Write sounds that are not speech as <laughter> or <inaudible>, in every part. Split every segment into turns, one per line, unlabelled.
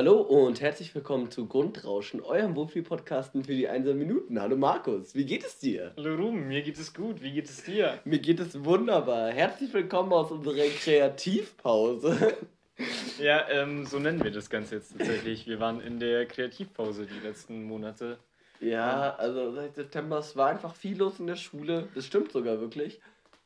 Hallo und herzlich willkommen zu Grundrauschen, eurem Wohlfühl-Podcasten für die einsamen Minuten. Hallo Markus, wie geht es dir?
Hallo Ruben, mir geht es gut. Wie geht es dir?
Mir geht es wunderbar. Herzlich willkommen aus unserer Kreativpause. <laughs>
Ja, ähm, so nennen wir das Ganze jetzt tatsächlich. Wir waren in der Kreativpause die letzten Monate.
Ja, also seit September, es war einfach viel los in der Schule. Das stimmt sogar wirklich.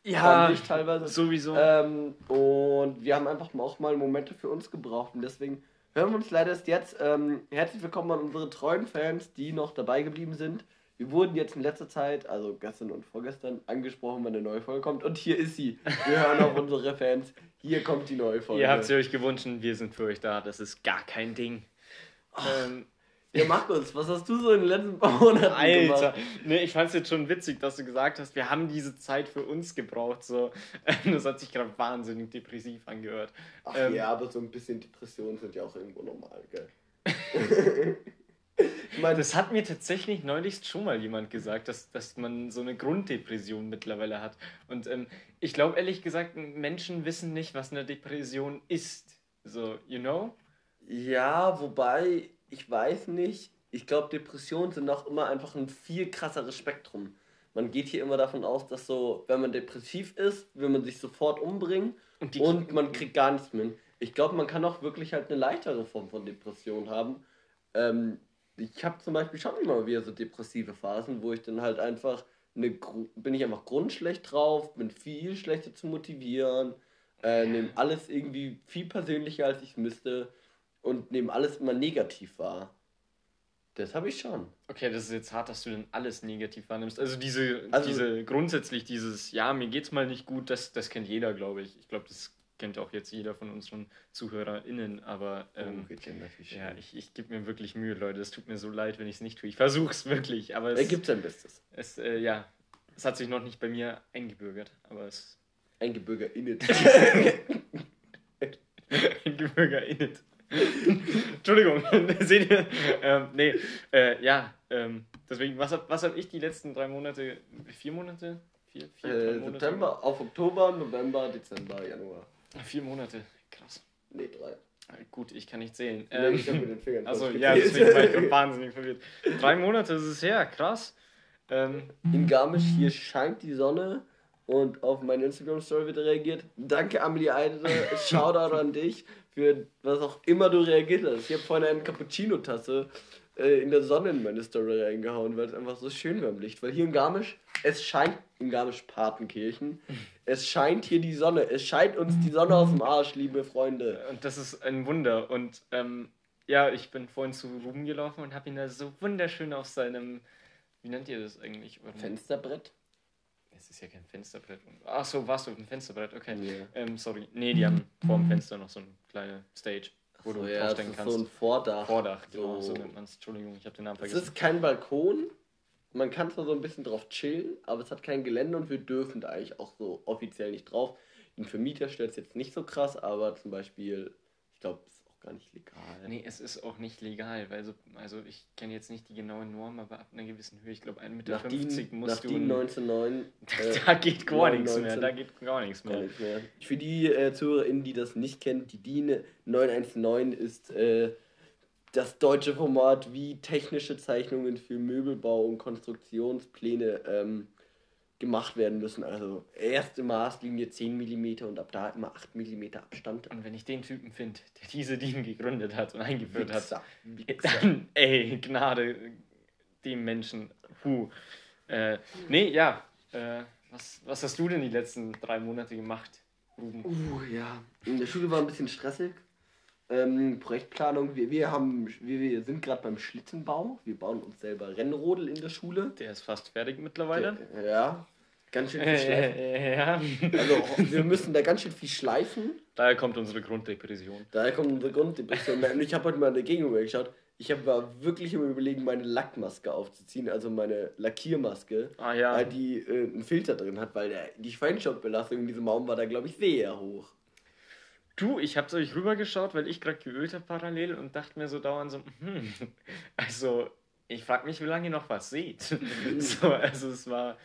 Ja,
teilweise.
sowieso.
Ähm, und wir haben einfach auch mal Momente für uns gebraucht. Und deswegen hören wir uns leider erst jetzt. Ähm, herzlich willkommen an unsere treuen Fans, die noch dabei geblieben sind. Wir wurden jetzt in letzter Zeit, also gestern und vorgestern, angesprochen, wann eine neue Folge kommt. Und hier ist sie. Wir hören auf unsere Fans. Hier kommt die neue Folge.
Ihr habt sie euch gewünscht, wir sind für euch da. Das ist gar kein Ding. Ähm,
Ja, <laughs> Markus, was hast du so in den letzten paar Monaten
Alter,
gemacht?
ne, ich fand's jetzt schon witzig, dass du gesagt hast, wir haben diese Zeit für uns gebraucht. So, <laughs> das hat sich gerade wahnsinnig depressiv angehört.
Ach
Ähm,
ja, aber so ein bisschen Depressionen sind ja auch irgendwo normal, gell? <laughs> ich meine,
Das hat mir tatsächlich neulich schon mal jemand gesagt, dass, dass man so eine Grunddepression mittlerweile hat. Und ähm, ich glaube ehrlich gesagt, Menschen wissen nicht, was eine Depression ist. So, you know?
Ja, wobei, ich weiß nicht. Ich glaube, Depressionen sind auch immer einfach ein viel krasseres Spektrum. Man geht hier immer davon aus, dass so, wenn man depressiv ist, will man sich sofort umbringen
Und
und man kriegt gar nichts mehr. Ich glaube, man kann auch wirklich halt eine leichtere Form von Depression haben. Ähm, ich habe zum Beispiel schon immer wieder so depressive Phasen, wo ich dann halt einfach eine, bin ich einfach grundschlecht drauf, bin viel schlechter zu motivieren, äh, nehme alles irgendwie viel persönlicher, als ich es müsste und nehme alles immer negativ wahr. Das habe ich schon.
Okay, das ist jetzt hart, dass du dann alles negativ wahrnimmst. Also diese,
Also-
diese grundsätzlich dieses, ja, mir geht's mal nicht gut, das, das kennt jeder, glaube ich. Ich glaube, das kennt auch jetzt jeder von unseren ZuhörerInnen, aber ähm,
Oh, ja
ich, ich gebe mir wirklich Mühe, Leute. Es tut mir so leid, wenn ich es nicht tue. Ich versuche es <laughs> wirklich, aber
Er
es,
gibt sein Bestes.
es äh, ja, es hat sich noch nicht bei mir eingebürgert, aber es
EingebürgerInnen. <laughs> <laughs>
eingebürgert. Entschuldigung, <laughs> seht ihr? Ähm, nee, äh, ja, ähm, deswegen, was habe was hab ich die letzten drei Monate, vier Monate? Vier, vier,
äh,
Monate
September auf Oktober, November, Dezember, Januar.
gemacht? Vier Monate, krass.
Nee, drei.
Äh, Gut, ich kann nicht zählen. Ähm,
ich mit den Fingern <laughs>
also ja, deswegen war ich <laughs> wahnsinnig verwirrt. Drei Monate ist es her, krass. Ähm,
In Garmisch hier scheint die Sonne und auf meine Instagram-Story wird reagiert. Danke, Amelie Eide. Shoutout an dich für was auch immer du reagiert hast. Ich habe vorhin eine Cappuccino-Tasse äh, in der Sonne in meine Story reingehauen, weil es einfach so schön war im Licht. Weil hier in Garmisch, es scheint in Garmisch-Partenkirchen, <laughs> es scheint hier die Sonne. Es scheint uns die Sonne aus dem Arsch, liebe Freunde.
Und das ist ein Wunder. Und ähm, ja, ich bin vorhin zu Ruben gelaufen und habe ihn da so wunderschön auf seinem, wie nennt ihr das eigentlich?
Fensterbrett?
Es ist ja kein Fensterbrett. Ach so, warst du auf dem Fensterbrett? Okay.
Ja.
Ähm, sorry. Nee, die haben vor dem Fenster noch so eine kleine Stage, wo
So,
du
ja,
draufstellen kannst.
so ein Vordach.
Vordach, genau,
So.
so nennt man es. Entschuldigung, ich habe den Namen
Es
vergessen.
ist kein Balkon. Man kann zwar so ein bisschen drauf chillen, aber es hat kein Gelände und wir dürfen da eigentlich auch so offiziell nicht drauf. Den Vermieter stört es jetzt nicht so krass, aber zum Beispiel, ich glaube, es gar nicht legal.
Nee, es ist auch nicht legal, weil so, also ich kenne jetzt nicht die genaue Norm, aber ab einer gewissen Höhe, ich glaube 1,50 Meter
Nach
musst
nach
du...
DIN 1909 <laughs> äh,
da geht gar nichts mehr,
19.
da geht gar nichts
gar
mehr.
nichts mehr. Für die äh, ZuhörerInnen, die das nicht kennen, die DIN 919 ist äh, das deutsche Format, wie technische Zeichnungen für Möbelbau und Konstruktionspläne ähm, gemacht werden müssen. Also erste Maßlinie 10 mm und ab da immer 8 mm Abstand.
Und wenn ich den Typen finde, der diese DIN gegründet hat und eingeführt hat,
Wichser, Wichser.
dann, ey, Gnade dem Menschen. Puh. Äh, nee, ja. Äh, was, was hast du denn die letzten drei Monate gemacht, Ruben?
Uh, ja. In der Schule war ein bisschen stressig. Ähm, Projektplanung, wir, wir, haben, wir, wir sind gerade beim Schlittenbau. Wir bauen uns selber Rennrodel in der Schule.
Der ist fast fertig mittlerweile.
Ja, ganz schön viel schleifen.
Äh, ja.
Also wir müssen da ganz schön viel schleifen.
Daher kommt unsere Grunddepression.
Daher kommt unsere Grunddepression. Und ich habe heute mal in der Gegenüber geschaut. Ich hab, war wirklich im Überlegen, meine Lackmaske aufzuziehen, also meine Lackiermaske,
Ah ja.
weil die äh, einen Filter drin hat, weil der, die Feinstaubbelastung in diesem Raum war da, glaube ich, sehr hoch.
Du, ich hab's euch rübergeschaut, weil ich gerade geölt habe parallel und dachte mir so dauernd so, hm, <laughs> also ich frag mich, wie lange ihr noch was seht. <laughs> so, also es war,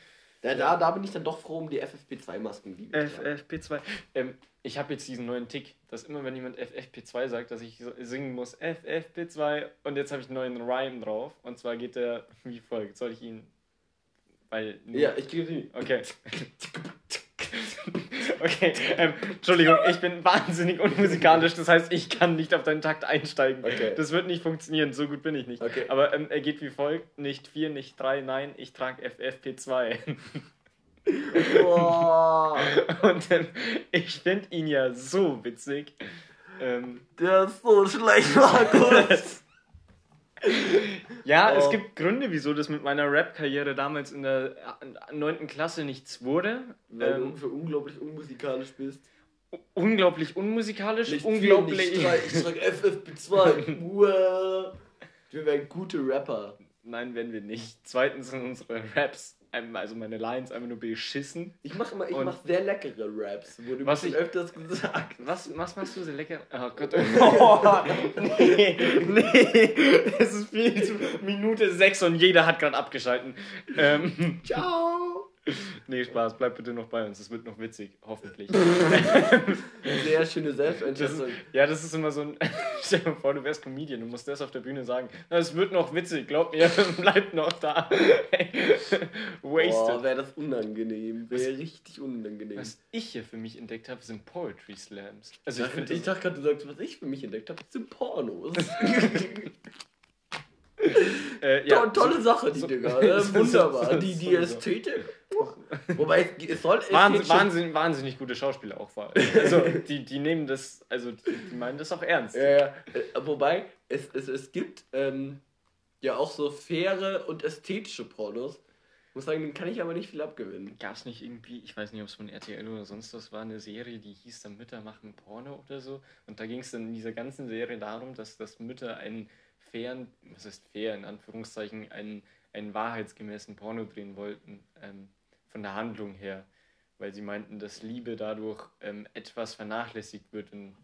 Da, da, da bin ich dann doch froh um die FFP2-Masken. die wir tragen.
FFP2. Ähm, ich habe jetzt diesen neuen Tick, dass immer wenn jemand FFP2 sagt, dass ich so singen muss FFP2 und jetzt habe ich einen neuen Rhyme drauf und zwar geht der wie folgt. Soll ich ihn weil
Ja, ich gebe sie.
Okay. <laughs> <laughs> Okay, ähm, Entschuldigung, ich bin wahnsinnig unmusikalisch, das heißt, ich kann nicht auf deinen Takt einsteigen.
Okay.
Das wird nicht funktionieren, so gut bin ich nicht.
Okay.
Aber ähm, er geht wie folgt: nicht 4, nicht 3, nein, ich trage FFP2.
Boah, <laughs>
Und ähm, ich finde ihn ja so witzig. Ähm,
der ist so schlecht, Markus. <laughs>
ja, es
Oh.
gibt Gründe, wieso das mit meiner Rap-Karriere damals in der 9. Klasse nichts wurde.
Weil
Ähm,
du für unglaublich unmusikalisch bist.
unglaublich unmusikalisch,
Nicht
unglaublich.
Viel, nicht ich trage FFP2. <laughs> Uah. Wir wären gute Rapper.
Nein, wenn wir nicht. Zweitens sind unsere Raps, also meine Lines, einfach nur beschissen.
Ich mache immer, ich
Und-
mach sehr leckere Raps. Wurde
Was ich-
öfters gesagt.
Was, was machst du so lecker? Oh Gott. Oh, <laughs> <laughs> nee, nee. Es ist viel zu Minute 6 und jeder hat gerade abgeschalten. Ähm,
Ciao. <laughs>
nee, Spaß, bleib bitte noch bei uns. Es wird noch witzig, hoffentlich. <laughs>
Sehr schöne
Das
Selbsteinschätzung.
ist, ja, das ist immer so ein. <laughs> Stell dir mal vor, du wärst Comedian, du musst das auf der Bühne sagen. Es wird noch witzig, glaub mir, bleib noch da.
Boah,
Wasted.
wäre das unangenehm. Wäre richtig unangenehm.
Was ich hier für mich entdeckt habe, sind Poetry Slams. Also ich
Ich, ich dachte gerade, du sagst, was ich für mich entdeckt habe, sind Pornos.
äh,
ja, tolle Sache, die
so-
Dinger.
so- so-
Wunderbar.
so-
Die, die. Ästhetik. <laughs> Wobei, es, es soll
Wahnsinn,
Ästhetik-
Wahnsinn, wahnsinnig gute Schauspieler auch vor allem. Also die, die nehmen das, also die, die meinen das auch ernst.
Ja, ja. Äh, Wobei, es, es, es gibt ähm, ja auch so faire und ästhetische Pornos. Ich muss sagen, den kann ich aber nicht viel abgewinnen.
Gab es nicht irgendwie, ich weiß nicht, ob es von RTL oder sonst was war, eine Serie, die hieß dann Mütter machen Porno oder so. Und da ging es dann in dieser ganzen Serie darum, dass, dass Mütter einen fairen, was heißt fair, in Anführungszeichen, einen, einen wahrheitsgemäßen Porno drehen wollten, ähm, von der Handlung her. Weil sie meinten, dass Liebe dadurch ähm, etwas vernachlässigt wird in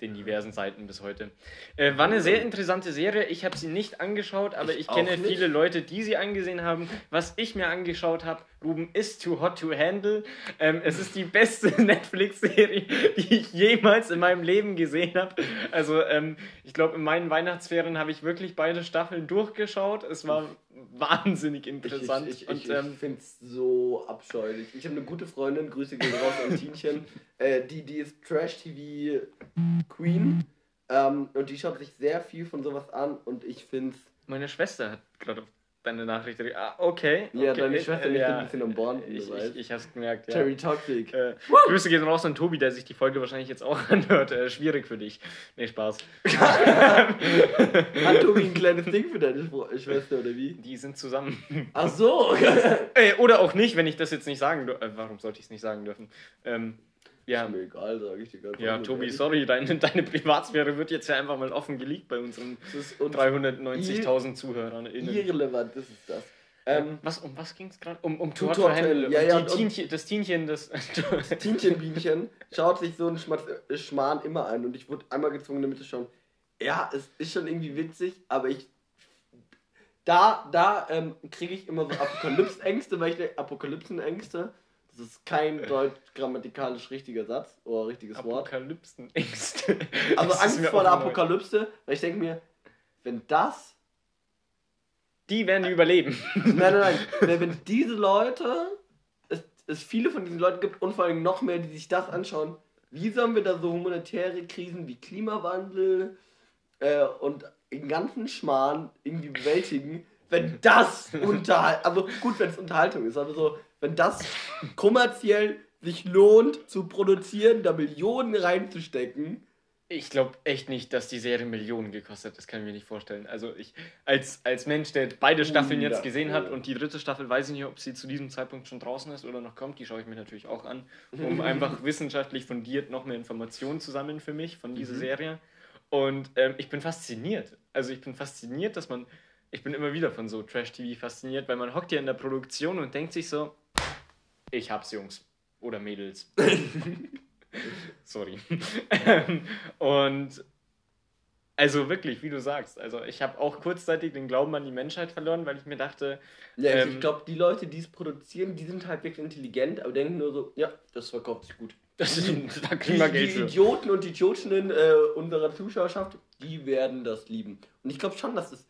den diversen Seiten bis heute. Äh, war eine sehr interessante Serie. Ich habe sie nicht angeschaut, aber ich,
Ich
kenne
nicht.
viele Leute, die sie angesehen haben. Was ich mir angeschaut habe, Ruben, ist Too Hot to Handle. Ähm, es ist die beste <laughs> Netflix-Serie, die ich jemals in meinem Leben gesehen habe. Also ähm, ich glaube, in meinen Weihnachtsferien habe ich wirklich beide Staffeln durchgeschaut. Es war wahnsinnig interessant.
ich, ich,
und
ich,
ähm,
ich finde es so abscheulich. Ich habe eine gute Freundin, Grüße gehen raus an Tienchen, <laughs> äh, die, die ist Trash-TV-Queen ähm, und die schaut sich sehr viel von sowas an und ich finde es
meine Schwester hat gerade auf deine Nachricht. Ah, okay.
Ja,
okay.
deine Schwester
äh,
liegt ein bisschen am du
Ich, ich, ich hab's gemerkt, ja.
Cherry Toxic.
Äh, Grüße gehen raus an Tobi, der sich die Folge wahrscheinlich jetzt auch <laughs> anhört. Äh, schwierig für dich. Nee, Spaß.
Hat <laughs> Tobi ein kleines Ding für deine Schw- Schwester oder wie?
Die sind zusammen.
Ach so. <laughs>
äh, oder auch nicht, wenn ich das jetzt nicht sagen dürfen. Äh, warum sollte ich es nicht sagen dürfen? Ähm, ja,
Ist mir egal, sage ich dir ganz
ja Tobi,
ehrlich.
sorry, deine, deine Privatsphäre wird jetzt ja einfach mal offen geleakt bei unseren
Das ist uns
390.000 Zuhörern.
irrelevant, das ist das. Ähm,
was, um was ging es gerade? Um, um
To
Tor
Tor
to Handle.
Handle, ja, ja, und-
Tienchen, das Tienchen, das. <laughs>
Tientchenbienchen schaut sich so Schmatz, äh, Schmarrn immer an und ich wurde einmal gezwungen, damit zu schauen. Ja, es ist schon irgendwie witzig, aber ich. Da, da ähm, kriege ich immer so Apokalypse-Ängste, weil ich denke, Apokalypsen-Ängste, das ist kein deutsch grammatikalisch richtiger Satz oder richtiges Wort.
Apokalypsen-Ängste. <laughs>
Also Angst vor der
auch neu.
Apokalypse, weil ich denke mir, wenn das.
Die werden die überleben.
Nein, nein, nein. <laughs> wenn, wenn diese Leute, es, es viele von diesen Leuten gibt und vor allem noch mehr, die sich das anschauen, wie sollen wir da so humanitäre Krisen wie Klimawandel äh, und den ganzen Schmarrn irgendwie bewältigen, wenn das <laughs> Unterhalt, also gut, wenn es Unterhaltung ist, aber so, wenn das kommerziell sich lohnt zu produzieren, da Millionen reinzustecken,
Ich glaube echt nicht, dass die Serie Millionen gekostet hat. Das kann ich mir nicht vorstellen. Also ich, als, als Mensch, der beide Staffeln jetzt gesehen hat und die dritte Staffel weiß ich nicht, ob sie zu diesem Zeitpunkt schon draußen ist oder noch kommt, die schaue ich mir natürlich auch an, um <laughs> einfach wissenschaftlich fundiert noch mehr Informationen zu sammeln für mich von dieser Serie. Und ähm, ich bin fasziniert. Also ich bin fasziniert, dass man, ich bin immer wieder von so Trash-TV fasziniert, weil man hockt ja in der Produktion und denkt sich so, ich hab's, Jungs. Oder Mädels. <laughs> Sorry. Ähm, und Also wirklich, wie du sagst. Also ich habe auch kurzzeitig den Glauben an die Menschheit verloren, weil ich mir dachte.
Ja,
ähm,
ich glaube, die Leute, die es produzieren, die sind halbwegs intelligent, aber denken nur so, ja, das verkauft sich gut. <laughs>
das ist, da
Die,
kriegen wir Geld
die. Idioten und Idiotinnen äh, unserer Zuschauerschaft, die werden das lieben. Und ich glaube schon, dass es.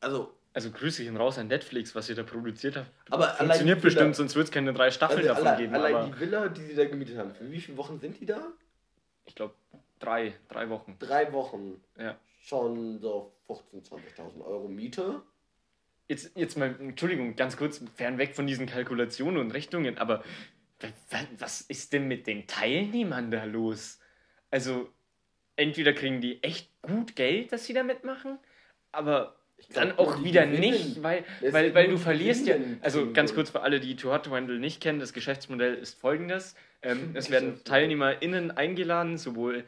Also,
Also Grüße gehen raus an Netflix, was ihr da produziert habt.
Aber
Funktioniert
die Villa-
bestimmt, sonst wird es keine drei Staffeln
also
davon
allein,
geben.
allein die Villa, die sie da gemietet haben, für wie viele Wochen sind die da?
ich glaube, drei, drei Wochen.
Drei Wochen.
Ja.
Schon so 15.000, 20.000 Euro Miete.
Jetzt, jetzt mal, Entschuldigung, ganz kurz, fernweg von diesen Kalkulationen und Rechnungen, aber wa- wa- was ist denn mit den Teilnehmern da los? Also, entweder kriegen die echt gut Geld, dass sie da mitmachen, aber
glaub,
dann auch wieder nicht, weil,
Es
weil, weil du verlierst ja. Also, ganz kurz für alle, die Too Hot to Handle nicht kennen, das Geschäftsmodell ist folgendes: ähm, <laughs> Es werden. TeilnehmerInnen eingeladen, sowohl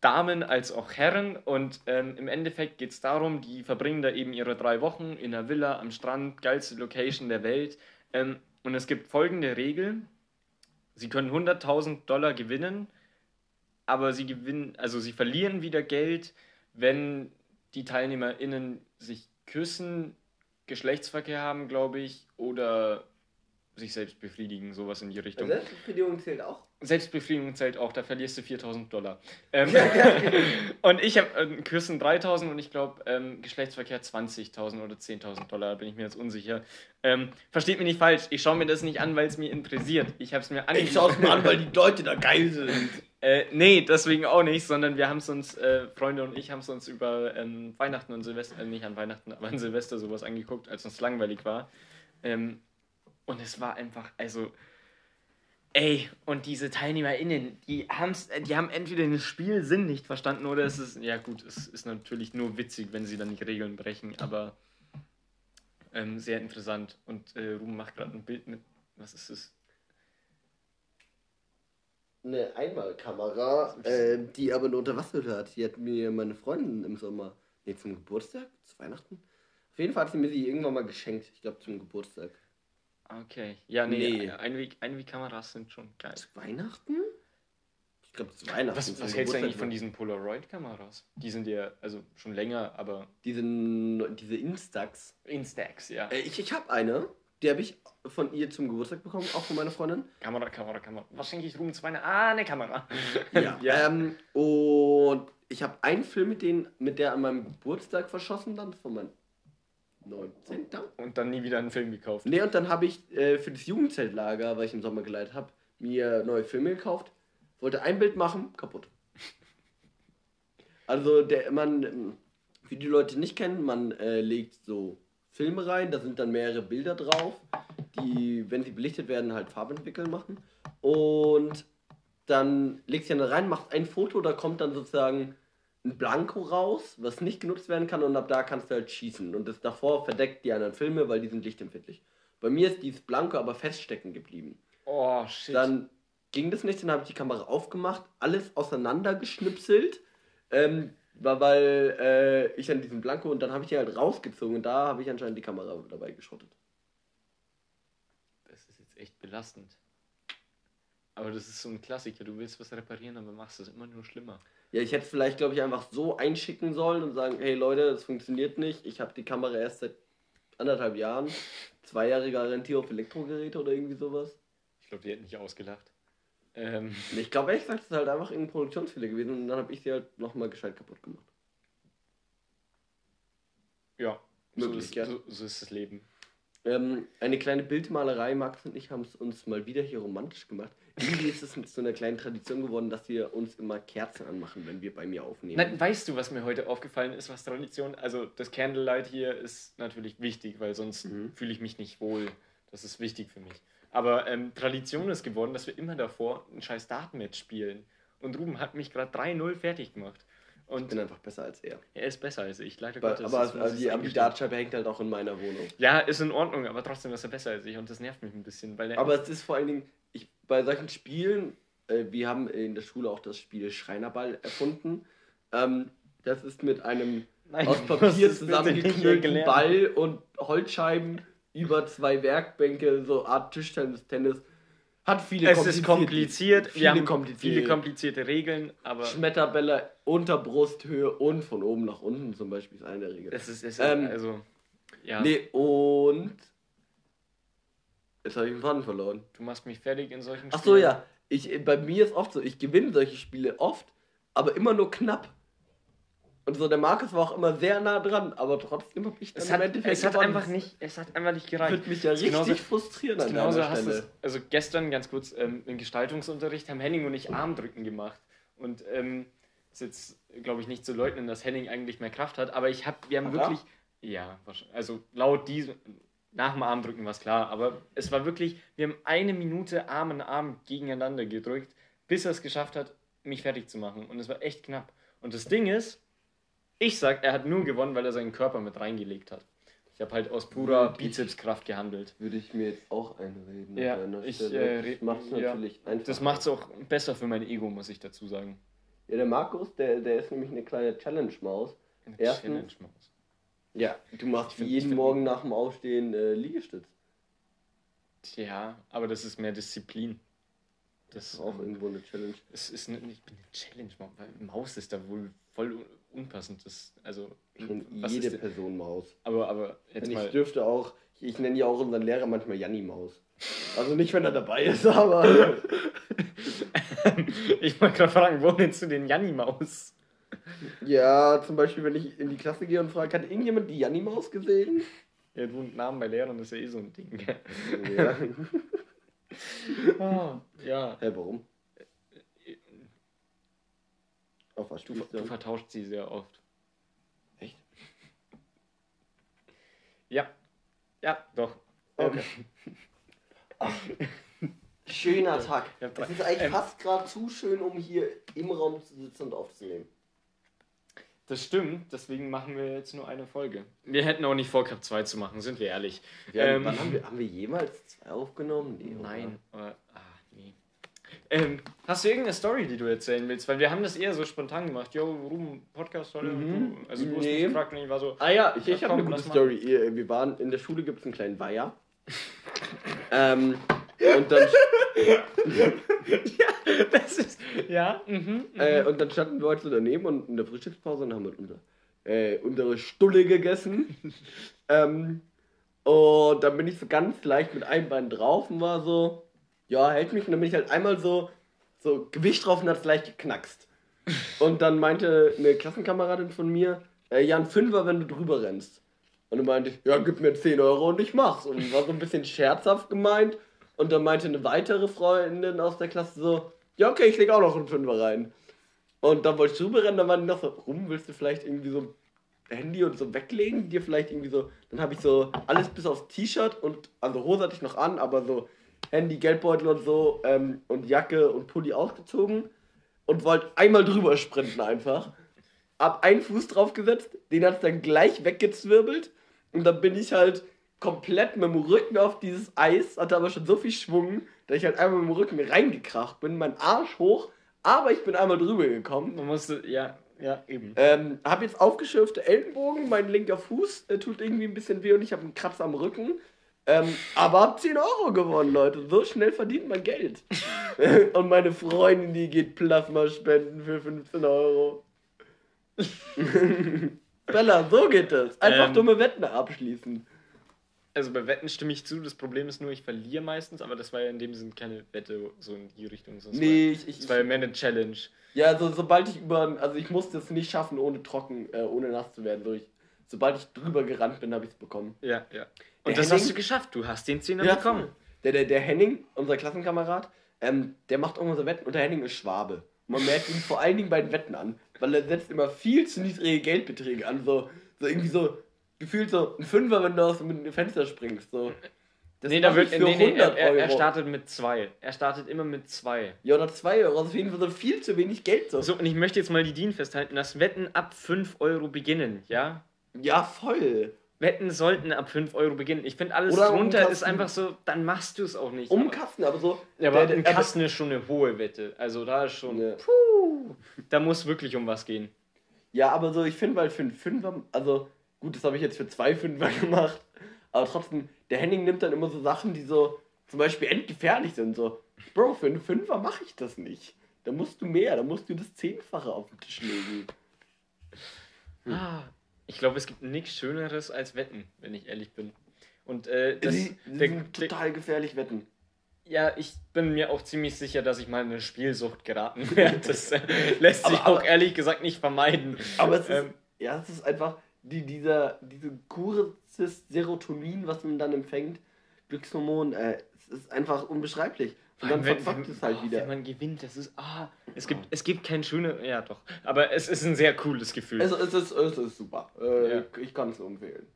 Damen als auch Herren. Und ähm, im Endeffekt geht es darum, die verbringen da eben ihre drei Wochen in einer Villa am Strand, geilste Location der Welt. Ähm, und es gibt folgende Regel. Sie können 100.000 Dollar gewinnen, aber sie gewinnen, also sie verlieren wieder Geld, wenn die TeilnehmerInnen sich küssen, Geschlechtsverkehr haben, glaube ich, oder sich selbst befriedigen, sowas in die Richtung.
Selbstbefriedigung zählt auch.
Selbstbefriedigung zählt auch, da verlierst du 4000 Dollar. <laughs> Ähm, und ich habe äh, Küssen 3000 und ich glaube ähm, Geschlechtsverkehr 20.000 oder 10.000 Dollar, bin ich mir jetzt unsicher. Ähm, versteht mich nicht falsch, ich schaue mir das nicht an, weil es mir interessiert. Ich habe es mir
Ich schaue es mir an, weil die Leute da geil sind. <laughs>
Äh, nee, deswegen auch nicht, sondern wir haben es uns, äh, Freunde und ich haben es uns über ähm, Weihnachten und Silvester, äh, nicht an Weihnachten, aber an Silvester sowas angeguckt, als uns langweilig war. Ähm, und es war einfach, also, ey, und diese TeilnehmerInnen, die, haben's, äh, die haben entweder den Spielsinn nicht verstanden oder es ist, ja gut, es ist natürlich nur witzig, wenn sie dann die Regeln brechen, aber ähm, sehr interessant. Und äh, Ruben macht gerade ein Bild mit, was ist das?
Eine Einmalkamera, äh, die aber eine Unterwasserhülle hat. Die hat mir meine Freundin im Sommer, nee, zum Geburtstag, zu Weihnachten. Auf jeden Fall hat sie mir die irgendwann mal geschenkt. Ich glaube zum Geburtstag.
Okay, ja, nee,
Nee.
Einweg, Einwegkameras sind schon geil.
Zu Weihnachten? Ich glaube zu Weihnachten.
Was, was hältst du eigentlich von diesen Polaroid-Kameras? Die sind ja, also schon länger, aber
Diese, diese Instax.
Instax, ja.
Äh, ich ich habe eine, die habe ich von ihr zum Geburtstag bekommen, auch von meiner Freundin.
Kamera, Kamera, Kamera. Was schenke ich Ruben? Zwei? Ah, eine Kamera.
Ja. <laughs>
ja.
Ähm, und ich habe einen Film mit, denen, mit der an meinem Geburtstag verschossen, dann von meinem 19.
Und dann nie wieder einen Film gekauft.
Nee, und dann habe ich äh, für das Jugendzeltlager, was ich im Sommer geleitet habe, mir neue Filme gekauft. Wollte ein Bild machen, kaputt. Also, der, man, ähm, für die Leute nicht kennen, man äh, legt so Filme rein, da sind dann mehrere Bilder drauf, die, wenn sie belichtet werden, halt Farbentwickeln machen. Und dann legst du ja rein, machst ein Foto, da kommt dann sozusagen ein Blanko raus, was nicht genutzt werden kann und ab da kannst du halt schießen. Und das davor verdeckt die anderen Filme, weil die sind lichtempfindlich. Bei mir ist dieses Blanko aber feststecken geblieben.
Oh, shit.
Dann ging das nicht, dann habe ich die Kamera aufgemacht, alles auseinandergeschnipselt, ähm, war, weil äh, ich dann diesen Blanko und dann habe ich die halt rausgezogen und da habe ich anscheinend die Kamera dabei geschrottet.
das ist jetzt echt belastend. Aber das ist so ein Klassiker. Du willst was reparieren, aber machst es immer nur schlimmer.
Ja, ich hätte es vielleicht, glaube ich, einfach so einschicken sollen und sagen, hey Leute, das funktioniert nicht. Ich habe die Kamera erst seit anderthalb Jahren. Zwei Jahre Garantie auf Elektrogeräte oder irgendwie sowas.
Ich glaube, die hätten nicht ausgelacht. Ähm,
Ich glaube ehrlich gesagt, das ist halt einfach irgendein Produktionsfehler gewesen und dann habe ich sie halt nochmal gescheit kaputt gemacht.
ja, so
Möglich,
ist,
ja.
so, so ist das Leben.
Ähm, eine kleine Bildmalerei, Max und ich haben es uns mal wieder hier romantisch gemacht. Irgendwie ist es zu einer kleinen Tradition geworden, dass wir uns immer Kerzen anmachen, wenn wir bei mir aufnehmen.
Nein, weißt du, was mir heute aufgefallen ist, was Tradition? Also das Candlelight hier ist natürlich wichtig, weil sonst
Mhm.
fühle ich mich nicht wohl. Das ist wichtig für mich. Aber ähm, Tradition ist geworden, dass wir immer davor ein scheiß Dartmatch spielen. Und Ruben hat mich gerade 3-0 fertig gemacht.
ich
Und
bin einfach besser als er.
er ist besser als ich, leider
Aber,
Gottes.
aber, aber
ich
die, aber die. Dartscheibe hängt halt auch in meiner Wohnung.
Ja, ist in Ordnung, aber trotzdem ist er besser als ich und das nervt mich ein bisschen. Weil er
Aber es ist vor allen Dingen, ich, bei solchen Spielen, äh, wir haben in der Schule auch das Spiel Schreinerball erfunden. Ähm, das ist mit einem
Nein,
aus Papier zusammengeknüllten. Ball und Holzscheiben über zwei Werkbänke, so Art Tischtennis, Tennis, Hat viele
Es ist kompliziert,
viele komplizierte-
viele komplizierte Regeln, aber
Schmetterbälle unter Brusthöhe und von oben nach unten zum Beispiel ist eine der Regeln.
es ist, es ist
Ähm,
also, ja,
Nee, und. Jetzt habe ich den Faden verloren.
du machst mich fertig in solchen
Ach so, ja. Ich, bei mir ist oft so, ich gewinne solche Spiele oft, aber immer nur knapp. Und so, der Markus war auch immer sehr nah dran, aber trotzdem habe ich dann
Es hat, es hat
gewonnen.
einfach nicht, es hat einfach nicht gereicht.
Würde mich ja richtig
genauso-
frustrieren an
Genauso hast du
Stelle.
es, also gestern ganz kurz ähm, im Gestaltungsunterricht haben Henning und ich Armdrücken gemacht. Und ähm, ist jetzt, glaube ich, nicht zu leugnen, dass Henning eigentlich mehr Kraft hat, aber ich habe, wir haben
er?
wirklich, ja, wahrscheinlich- also laut diesem, nach dem Armdrücken war es klar, aber es war wirklich, wir haben eine Minute Arm in Arm gegeneinander gedrückt, bis er es geschafft hat, mich fertig zu machen. Und es war echt knapp. Und das Ding ist, ich sag, er hat nur gewonnen, weil er seinen Körper mit reingelegt hat. Ich habe halt aus purer
Wirklich?
Bizepskraft gehandelt.
Würde ich mir jetzt auch einreden.
Ja,
an deiner
ich,
Stelle.
äh,
das
red-
macht es
ja.
natürlich einfach.
Das macht es auch besser für mein Ego, muss ich dazu sagen.
Ja, der Markus, der, der ist nämlich eine kleine Challenge-Maus.
Eine
Erstens-
Challenge-Maus.
Ja, du machst
Ich find-
jeden
find-
Morgen nach dem Aufstehen äh, Liegestütz.
Ja, aber das ist mehr Disziplin.
Das
Das
ist auch irgendwo eine Challenge.
es ist eine, ich bin eine Challenge-Maus, weil Maus ist da wohl voll unpassend. Das, also,
Und
was
jede
ist
Person Maus.
aber, aber jetzt
Und ich
mal.
dürfte auch, ich, ich nenne ja auch unseren Lehrer manchmal Janni Maus. Also nicht, wenn er dabei ist, aber. <laughs>
ich wollte gerade fragen, wo nennst du den Janni-Maus?
ja, zum Beispiel, wenn ich in die Klasse gehe und frage, hat irgendjemand die Janni Maus gesehen?
Ja, du Namen bei Lehrern ist ja eh so ein Ding. gell?
ja. <laughs>
Ah, ja.
Hä, warum? Auf was
Du, du vertauscht sie sehr oft.
Echt? <laughs>
Ja. Ja, doch.
Okay. <laughs> Schöner Tag. Es ist eigentlich
ähm,
fast gerade zu schön, um hier im Raum zu sitzen und aufzunehmen.
Das stimmt, deswegen machen wir jetzt nur eine Folge. Wir hätten auch nicht vor, Cup 2 zu machen, sind wir ehrlich.
Wir haben,
Ähm,
wann haben, wir, haben wir jemals zwei aufgenommen? Nee, oder?
Nein, aber, ah, nee. Ähm, hast du irgendeine Story, die du erzählen willst? Weil wir haben das eher so spontan gemacht. Jo, warum Podcast heute?
Mhm.
Du, also du hast
Nee.
mich gefragt und ich war so,
Ah ja, ich, ich
Ja,
habe eine gute. Story. Ihr- Wir waren in der Schule, gibt es einen kleinen Weiher. <laughs> ähm, und, dann, <laughs>
das ist, ja, mhm, mhm.
äh, und dann standen wir heute so daneben und in der Frühstückspause und haben halt unser, äh, unsere Stulle gegessen. <laughs> ähm, und dann bin ich so ganz leicht mit einem Bein drauf und war so, ja, hält mich. Und dann bin ich halt einmal so, so Gewicht drauf und hat es leicht geknackst. Und dann meinte eine Klassenkameradin von mir, äh, ja, Fünfer, wenn du drüber rennst. Und dann meinte ich, ja, gib mir 10 Euro und ich mach's. Und war so ein bisschen scherzhaft gemeint. Und dann meinte eine weitere Freundin aus der Klasse so, ja, okay, ich leg auch noch einen Fünfer rein. Und dann wollte ich drüber rennen, dann waren die noch so, rum, willst du vielleicht irgendwie so Handy und so weglegen, dir vielleicht irgendwie so, dann habe ich so alles bis aufs T-Shirt und, also Hose hatte ich noch an, aber so Handy, Geldbeutel und so ähm, und Jacke und Pulli ausgezogen und wollte einmal drüber sprinten einfach. Hab einen Fuß draufgesetzt, den hat es dann gleich weggezwirbelt und dann bin ich halt komplett mit dem Rücken auf dieses Eis, hatte aber schon so viel Schwung, dass ich halt einmal mit dem Rücken reingekracht bin, mein Arsch hoch, aber ich bin einmal drüber gekommen.
Man musste, ja, ja, eben.
Ähm, hab jetzt aufgeschürfte Ellenbogen, mein linker Fuß äh, tut irgendwie ein bisschen weh und ich habe einen Kratzer am Rücken. Ähm, aber hab 10 Euro gewonnen, Leute. So schnell verdient man Geld. <laughs> und meine Freundin, die geht Plasma spenden für 15 Euro. <laughs> Bella, so geht das. Einfach
Ähm.
dumme Wetten abschließen.
Also bei Wetten stimme ich zu, das Problem ist nur, ich verliere meistens, aber das war ja in dem Sinne keine Wette so in die Richtung. sonst
Nee,
war,
ich, ich,
das war ja mehr eine Challenge.
Ja, so, sobald ich über, also ich musste es nicht schaffen, ohne trocken, äh, ohne nass zu werden. So ich, sobald ich drüber gerannt bin, habe ich es bekommen.
Ja, ja. Und das
Henning-
hast du geschafft, du hast den Zehner
Ja,
bekommen.
Der, der, der Henning, unser Klassenkamerad, ähm, der macht irgendwo so Wetten und der Henning ist Schwabe. Man merkt ihn vor allen Dingen bei den Wetten an, weil er setzt immer viel zu niedrige Geldbeträge an. So, so irgendwie so, gefühlt so ein Fünfer, wenn du aus dem Fenster springst. So. Das
nee, da wird,
ich
nee,
für
nee, er,
100
er, er startet mit zwei. Er startet immer mit zwei.
Ja, oder 2 Euro. Das ist auf jeden Fall so viel zu wenig Geld. So.
So, und ich möchte jetzt mal die DIN festhalten, dass Wetten ab 5 Euro beginnen, ja?
Ja, voll.
Wetten sollten ab 5 Euro beginnen. Ich finde, alles
Oder
drunter
umkasten.
ist einfach so, dann machst du es auch nicht.
Um
Aber-
Kasten, aber so.
Ja, aber
der-
ein Kasten ist schon eine hohe Wette. Also da ist schon.
Ja.
Puh, da muss wirklich um was gehen.
Ja, aber so, ich finde, weil für einen Fünfer, also gut, das habe ich jetzt für zwei Fünfer <laughs> gemacht, aber trotzdem, der Henning nimmt dann immer so Sachen, die so zum Beispiel endgefährlich sind. So, Bro, für einen Fünfer mache ich das nicht. Da musst du mehr, da musst du das Zehnfache auf den Tisch legen.
Ah, ich glaube, es gibt nichts Schöneres als Wetten, wenn ich ehrlich bin. Und äh, das, der,
sind total gefährlich wetten.
ja, ich bin mir auch ziemlich sicher, dass ich mal in eine Spielsucht geraten <laughs> werde. Das äh, lässt sich
Aber-
auch ehrlich gesagt nicht vermeiden.
Aber es ist,
Ähm,
ja, es ist einfach die, dieser, diese kurzes Serotonin, was man dann empfängt, Glückshormon, äh, es ist einfach unbeschreiblich. Und dann
wenn-
verfuckt
wenn-
es halt
oh,
wieder.
Wenn man gewinnt, das ist. Ah, es gibt, es gibt kein schönes. Ja, doch. Aber es ist ein sehr cooles Gefühl.
Also es ist, es ist super. Äh,
Ja.
Ich kann es nur empfehlen.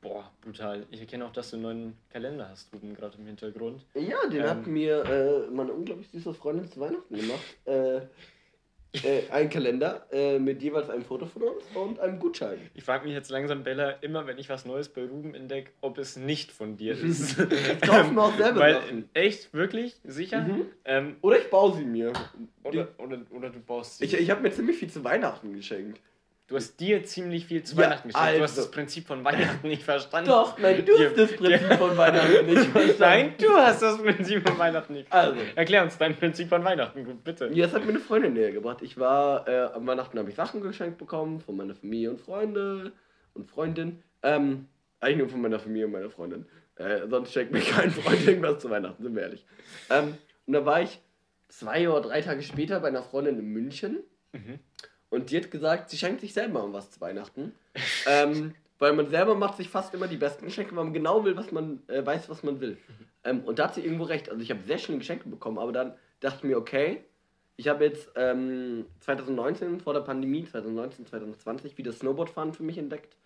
Boah, brutal. Ich erkenne auch, dass du einen neuen Kalender hast, drüben gerade im Hintergrund.
Ja, den
Ähm.
hat mir äh, meine unglaublich süße Freundin zu Weihnachten gemacht. Äh, äh, ein Kalender äh, mit jeweils einem Foto von uns und einem Gutschein.
Ich frage mich jetzt langsam, Bella, immer wenn ich was Neues bei Ruben entdecke, ob es nicht von dir <laughs> ist.
Ich darf mir auch selber
Weil,
machen.
echt? Wirklich? Sicher?
Mhm.
Ähm,
Oder ich baue sie mir.
oder, oder, oder du baust sie.
Ich, ich habe mir ziemlich viel zu Weihnachten geschenkt.
Du hast dir ziemlich viel zu
Ja,
Weihnachten geschenkt. Du hast
also.
das Prinzip von Weihnachten nicht verstanden.
Doch, nein, du hast das Prinzip von Weihnachten nicht <laughs> verstanden.
Nein, du hast das Prinzip von Weihnachten nicht
Also.
verstanden. Erklär uns dein Prinzip von Weihnachten, gut, bitte.
Ja, das hat mir eine Freundin näher gebracht. Ich war, äh, am Weihnachten habe ich Sachen geschenkt bekommen von meiner Familie und Freunde und Freundin. Ähm, eigentlich nur von meiner Familie und meiner Freundin. Äh, sonst schenkt mir kein Freund irgendwas zu Weihnachten, sind wir ehrlich. Ähm, und da war ich zwei oder drei Tage später bei einer Freundin in München.
Mhm.
Und die hat gesagt, sie schenkt sich selber um was zu Weihnachten. ähm, weil man selber macht sich fast immer die besten Geschenke, weil man genau will, was man äh, weiß, was man will. Ähm, und da hat sie irgendwo recht. Also ich habe sehr schöne Geschenke bekommen, aber dann dachte ich mir, okay, ich habe jetzt ähm, 2019 vor der Pandemie, 2019, 2020 wieder Snowboardfahren für mich entdeckt.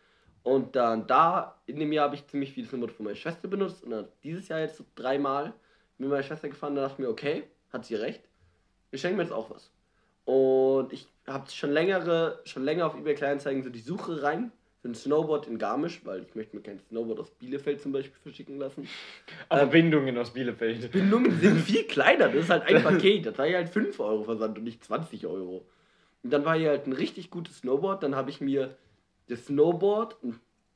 Und dann da, in dem Jahr habe ich ziemlich viel Snowboard von meiner Schwester benutzt. Und dann dieses Jahr jetzt so dreimal mit meiner Schwester gefahren. Da dachte ich mir, okay, hat sie recht. Ich schenke mir jetzt auch was. Und ich habe schon längere, schon länger auf eBay Kleinanzeigen so die Suche rein für ein Snowboard in Garmisch, weil ich möchte mir kein Snowboard aus Bielefeld zum Beispiel verschicken lassen.
Aber Bindungen aus Bielefeld.
Bindungen sind <laughs> viel kleiner, das ist halt ein Paket. Das war ja halt 5 Euro Versand und nicht 20 Euro. Und dann war hier halt ein richtig gutes Snowboard. Dann habe ich mir das Snowboard,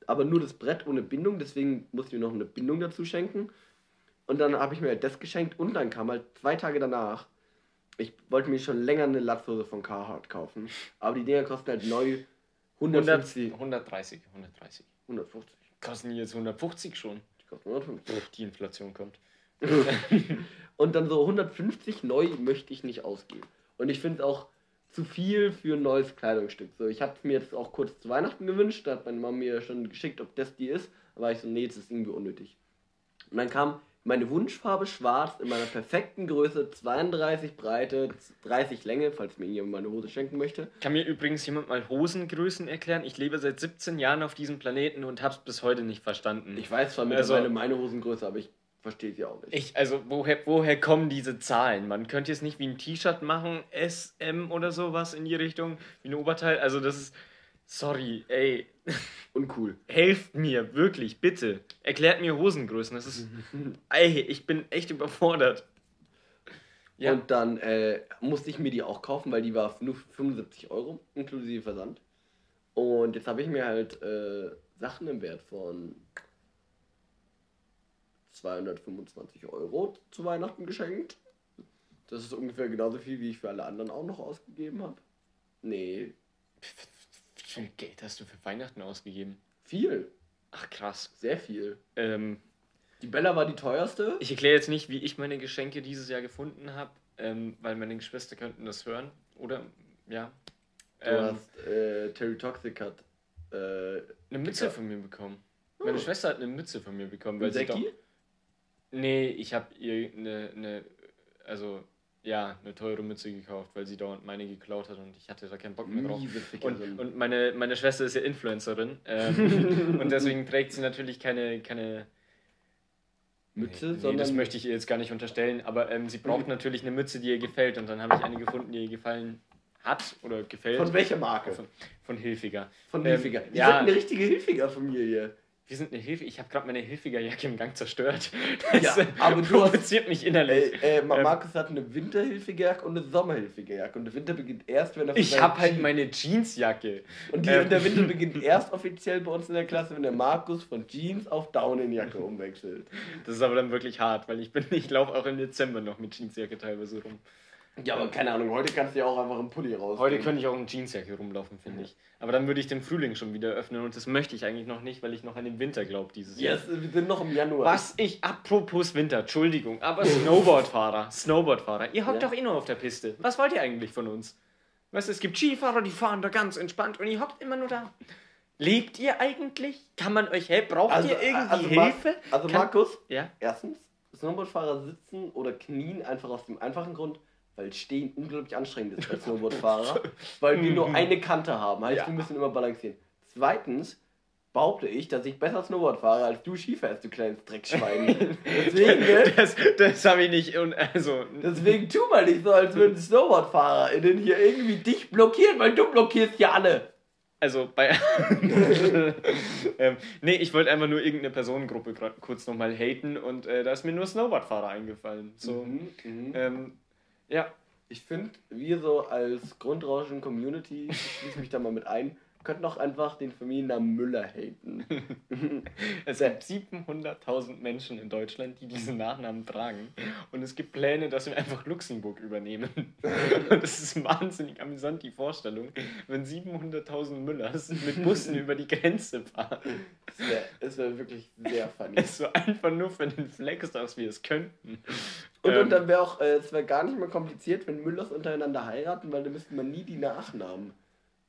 aber nur das Brett ohne Bindung, deswegen musste ich mir noch eine Bindung dazu schenken. Und dann habe ich mir halt das geschenkt und dann kam halt zwei Tage danach. Ich wollte mir schon länger eine Latzhose von Carhartt kaufen, aber die Dinger kosten halt neu
100,
150,
130, 130.
150.
Kosten die jetzt 150 schon?
Die kosten 150.
Die Inflation kommt. <laughs>
Und dann so 150 neu möchte ich nicht ausgeben. Und ich finde es auch zu viel für ein neues Kleidungsstück. So, ich habe mir jetzt auch kurz zu Weihnachten gewünscht, da hat meine Mama mir schon geschickt, ob das die ist. Da war ich so, nee, das ist irgendwie unnötig. Und dann kam meine Wunschfarbe schwarz in meiner perfekten Größe, 32 Breite, 30 Länge, falls mir jemand meine Hose schenken möchte.
Kann mir übrigens jemand mal Hosengrößen erklären? Ich lebe seit 17 Jahren auf diesem Planeten und hab's bis heute nicht verstanden.
Ich weiß zwar
Also-
mittlerweile meine Hosengröße, aber ich verstehe sie auch nicht.
Ich, also, woher, woher kommen diese Zahlen? Man könnte jetzt nicht wie ein T-Shirt machen, S, M oder sowas in die Richtung, wie ein Oberteil. Also, das ist. Sorry, ey. <laughs>
Uncool.
Helft mir, wirklich, bitte. Erklärt mir Hosengrößen. Das ist. <laughs> ey, ich bin echt überfordert. Ja.
Und dann äh, musste ich mir die auch kaufen, weil die war nur 75 Euro, inklusive Versand. Und jetzt habe ich mir halt äh, Sachen im Wert von 225 Euro zu Weihnachten geschenkt. Das ist ungefähr genauso viel, wie ich für alle anderen auch noch ausgegeben habe. Nee,
viel Geld hast du für Weihnachten ausgegeben?
viel.
Ach, krass.
Sehr viel.
Ähm,
Die Bella war die teuerste.
ich erkläre jetzt nicht, wie ich meine Geschenke dieses Jahr gefunden habe, ähm, weil meine Geschwister könnten das hören. Oder, ja.
Du
Ähm,
hast äh, Terry Toxic hat. Äh,
eine Mütze von mir bekommen. Meine
Oh.
Schwester hat eine Mütze von mir bekommen, weil sie doch,
Säcki?
Nee, ich habe ihr eine, eine, also ja, eine teure Mütze gekauft, weil sie dauernd meine geklaut hat und ich hatte da keinen Bock mehr drauf. Und, und meine, meine Schwester ist ja Influencerin ähm, <laughs> und deswegen trägt sie natürlich keine, keine
Mütze,
nee, nee,
sondern
das möchte ich ihr jetzt gar nicht unterstellen, aber ähm, sie braucht natürlich eine Mütze, die ihr gefällt und dann habe ich eine gefunden, die ihr gefallen hat oder gefällt.
Von welcher Marke?
Von, von Hilfiger.
Von
Ähm,
Hilfiger. Die
ja.
sind eine richtige Hilfiger-Familie.
Wir sind eine Hilfe. Ich habe gerade meine Hilfigerjacke im Gang zerstört. <laughs> Das
Ja,
äh,
aber du hast-
provoziert mich innerlich.
Äh, äh, Ma-
Ähm,
Markus hat eine Winterhilfegejacke und eine Sommerhilfegejacke. Und der Winter beginnt erst, wenn er
ich habe halt meine Jeansjacke.
Und, die,
Ähm.
und der Winter beginnt <laughs> erst offiziell bei uns in der Klasse, wenn der Markus von Jeans auf Daunenjacke umwechselt.
Das ist aber dann wirklich hart, weil ich bin, ich laufe auch im Dezember noch mit Jeansjacke teilweise rum.
Ja, aber keine Ahnung, heute kannst du ja auch einfach im Pulli raus.
Heute könnte ich auch in Jeansjacke rumlaufen, finde ich. Aber dann würde ich den Frühling schon wieder öffnen und das möchte ich eigentlich noch nicht, weil ich noch an den Winter glaube dieses Jahr.
Yes, wir sind noch im Januar.
Was ich, apropos Winter, Entschuldigung, aber Snowboardfahrer, Snowboardfahrer, ihr hockt
Ja.
doch eh nur auf der Piste. Was wollt ihr eigentlich von uns? Weißt du, es gibt Skifahrer, die fahren da ganz entspannt und ihr hockt immer nur da. Lebt ihr eigentlich? Kann man euch helfen? Braucht ihr irgendwie
also Mar-
Hilfe?
Also
Kann-
Markus,
Ja?
erstens, Snowboardfahrer sitzen oder knien einfach aus dem einfachen Grund, weil Stehen unglaublich anstrengend ist als <laughs> Snowboardfahrer, weil wir nur eine Kante haben. Heißt,
Ja.
wir müssen immer balancieren. Zweitens behaupte ich, dass ich besser Snowboard fahre, als du Ski fährst, du kleines Dreckschwein. <laughs> Deswegen?
Das, das habe ich nicht. Und also,
Deswegen tu mal nicht so, als würden SnowboardfahrerInnen hier irgendwie dich blockieren, weil du blockierst ja alle.
also bei. <laughs> ähm, nee, ich wollte einfach nur irgendeine Personengruppe kurz nochmal haten und äh, da ist mir nur Snowboardfahrer eingefallen. So,
Mhm, mhm.
ähm, ja,
Ich finde, wir so als Grundrauschen-Community, ich schließe mich da mal mit ein, könnten auch einfach den Familiennamen Müller haten. <laughs>
Es gibt 700.000 Menschen in Deutschland, die diesen Nachnamen tragen. Und es gibt Pläne, dass wir einfach Luxemburg übernehmen. <laughs> Und es ist wahnsinnig amüsant, die Vorstellung, wenn 700.000 Müllers mit Bussen über die Grenze fahren.
Das wäre wär wirklich sehr funny.
Es ist so einfach nur für den Flex, dass wir es könnten.
Und,
Ähm,
und dann wäre auch, äh, es wäre gar nicht mehr kompliziert, wenn Müllers untereinander heiraten, weil dann müsste man nie die Nachnamen.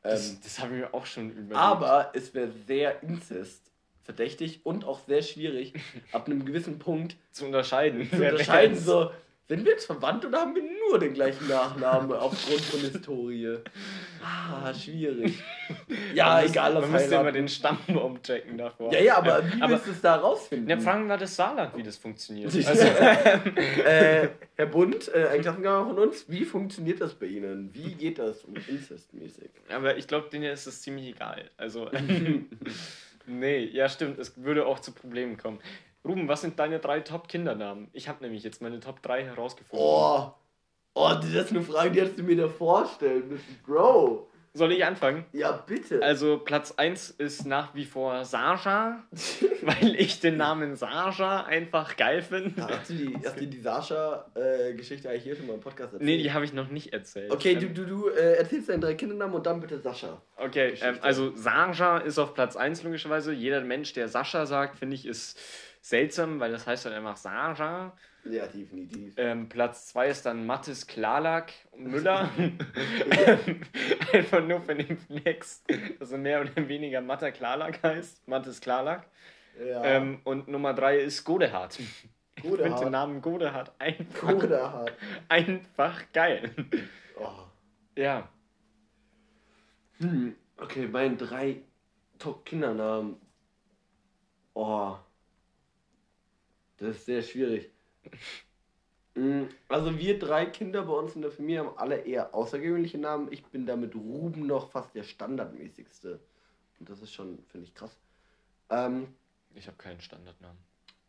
Ähm,
das, das haben wir auch schon überlegt.
aber es wäre sehr Inzest verdächtig und auch sehr schwierig, ab einem gewissen Punkt
zu unterscheiden.
zu unterscheiden, so, sind wir jetzt verwandt oder haben wir nur den gleichen Nachnamen aufgrund von Historie? Ah, schwierig. Ja,
Man müsste-
egal,
Man
was
müsste immer den Stammbaum checken davor.
Ja, ja, aber wie
aber,
willst du es da rausfinden?
ja, fragen wir das Saarland, wie das funktioniert. Also, <laughs>
äh, Herr Bund, äh, ein Klassenkammer von uns, wie funktioniert das bei Ihnen? Wie geht das incestmäßig?
Aber ich glaube, denen ist es ziemlich egal. Also, <laughs> nee, ja, stimmt. Es würde auch zu Problemen kommen. Ruben, was sind deine drei Top-Kindernamen? Ich habe nämlich jetzt meine Top 3 herausgefunden.
Oh, oh, das ist eine Frage, die hättest du mir da vorstellen müssen. Bro,
Soll ich anfangen?
ja bitte.
Also, Platz 1 ist nach wie vor Sascha, <laughs> weil ich den Namen Sascha einfach geil finde.
Hast du die, hast du die Sascha-Geschichte eigentlich hier schon mal im Podcast erzählt?
Nee, die habe ich noch nicht erzählt.
Okay,
Ähm,
du, du, du äh, erzählst deinen drei Kindernamen und dann bitte Sascha.
Okay, ähm, also Sascha ist auf Platz 1 logischerweise. Jeder Mensch, der Sascha sagt, finde ich, ist seltsam, weil das heißt dann einfach Sascha.
Ja, definitiv.
Ähm, Platz 2 ist dann Mathis Klarlack <laughs> Müller. <laughs> Einfach nur für den Flex, dass er mehr oder weniger Matta Klarlack heißt. Mathis Klarlack.
Ja,
Ähm, und Nummer 3 ist Godehard. Ich finde den
Godehard.
Namen Godehard einfach,
Godehard.
einfach geil.
Oh.
Ja.
Hm, okay, meine drei Top-Kindernamen. Oh. Das ist sehr schwierig. Hm, Also wir drei Kinder bei uns in der Familie haben alle eher außergewöhnliche Namen. Ich bin da mit Ruben noch fast der standardmäßigste. Und das ist schon, finde ich, krass. Ähm,
Ich habe keinen Standardnamen.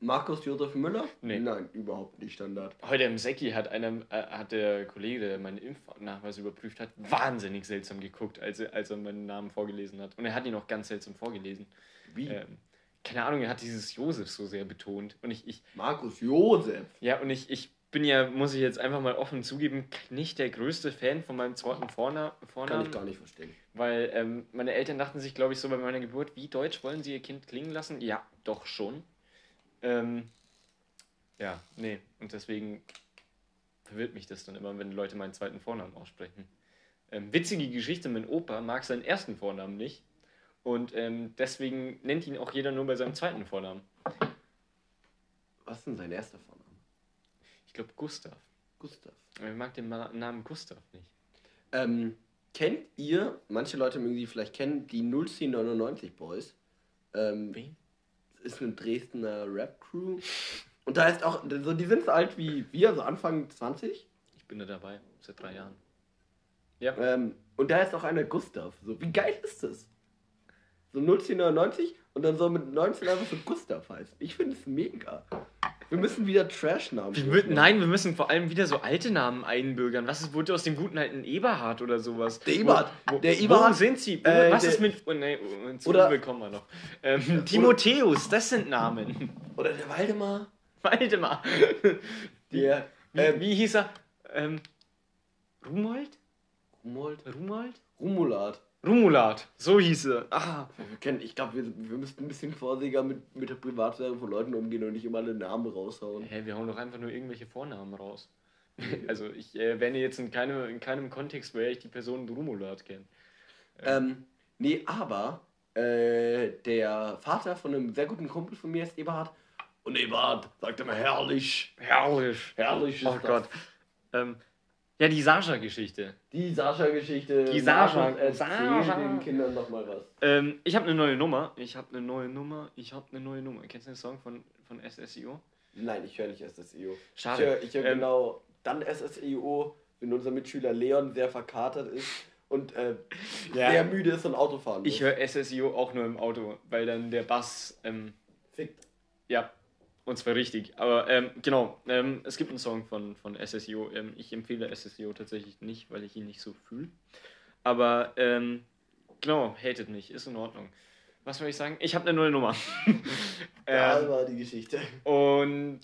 Markus Josef Müller?
Nee.
Nein, überhaupt nicht Standard.
Heute im Säcki hat, einer, äh, hat der Kollege, der meinen Impfnachweis überprüft hat, wahnsinnig seltsam geguckt, als er, als er meinen Namen vorgelesen hat. Und er hat ihn auch ganz seltsam vorgelesen.
Wie?
Ähm, keine Ahnung, er hat dieses Josef so sehr betont. Und ich, ich
Markus Josef.
ja, und ich, ich bin ja, muss ich jetzt einfach mal offen zugeben, nicht der größte Fan von meinem zweiten Vorna
Kann
Vornamen.
ich gar nicht verstehen.
Weil ähm, meine Eltern dachten sich, glaube ich, so bei meiner Geburt, wie deutsch wollen sie ihr Kind klingen lassen? Ja, doch schon. Ähm, ja, nee. Und deswegen verwirrt mich das dann immer, wenn Leute meinen zweiten Vornamen aussprechen. Ähm, witzige Geschichte, mein Opa mag seinen ersten Vornamen nicht. Und ähm, deswegen nennt ihn auch jeder nur bei seinem zweiten Vornamen.
Was ist denn sein erster Vorname?
Ich glaube Gustav.
Gustav.
Er mag den Ma Namen Gustav nicht.
Ähm, kennt ihr, manche Leute mögen sie vielleicht kennen, die 01099 Boys? Ähm,
Wen?
ist eine Dresdner Rap-Crew. Und da ist auch, so, die sind so alt wie wir, so Anfang 20.
Ich bin da dabei, seit drei Jahren. Ja.
Ähm, und da ist auch einer Gustav. So, wie geil ist das? So 01099 und dann so mit 19 einfach so Gustav heißt. Ich finde es mega. Wir müssen wieder Trash-Namen.
Wir nein, wir müssen vor allem wieder so alte Namen einbürgern. Was ist, wurde aus dem guten alten Eberhard oder sowas?
Der Eberhard.
Wo, wo,
Der
Wo
Eberhard-
sind sie? Wo,
äh,
was ist mit. Oh, nee, oh, zu
Oder-
kommen wir noch. Ähm, <laughs> Timotheus, das sind Namen.
Oder der Waldemar. <laughs>
Waldemar. <laughs>
Der.
Wie,
Ähm,
wie hieß er? Ähm, Rumold?
Rumold.
Rumold?
Rumulat.
Rumulat, so hieß er. Ah,
Wir kennen, ich glaube, wir, wir müssten ein bisschen vorsichtiger mit, mit der Privatsphäre von Leuten umgehen und nicht immer alle Namen raushauen.
hä, wir hauen doch einfach nur irgendwelche Vornamen raus. <laughs> Also ich äh, erwähne jetzt in keinem, in keinem Kontext, woher ich die Person Rumulat kenne.
Ähm, nee, aber äh, der Vater von einem sehr guten Kumpel von mir ist Eberhard. Und Eberhard sagt immer herrlich.
Herrlich.
Herrlich ist
Oh
das.
Gott. Ähm, ja, die Sascha-Geschichte.
Die Sascha-Geschichte.
Die Sascha-
Erzähl
Sascha.
den Kindern noch mal was.
Ähm, ich habe eine neue Nummer. Ich habe eine neue Nummer. Ich habe eine neue Nummer. Kennst du den Song von, von SSIO?
Nein, ich höre nicht SSIO.
Schade.
Ich höre ich hör
Ähm,
genau dann SSIO, wenn unser Mitschüler Leon sehr verkatert ist und äh,
Ja.
sehr müde ist und Auto fahren muss.
Ich höre SSIO auch nur im Auto, weil dann der Bass, ähm,
Fickt.
ja, und zwar richtig. Aber ähm, genau, ähm, es gibt einen Song von, von SSIO. Ähm, ich empfehle SSIO tatsächlich nicht, weil ich ihn nicht so fühle. Aber ähm, genau, hatet mich, ist in Ordnung. Was soll ich sagen? Ich habe eine neue Nummer. <laughs>
Da
ähm,
war die Geschichte.
Und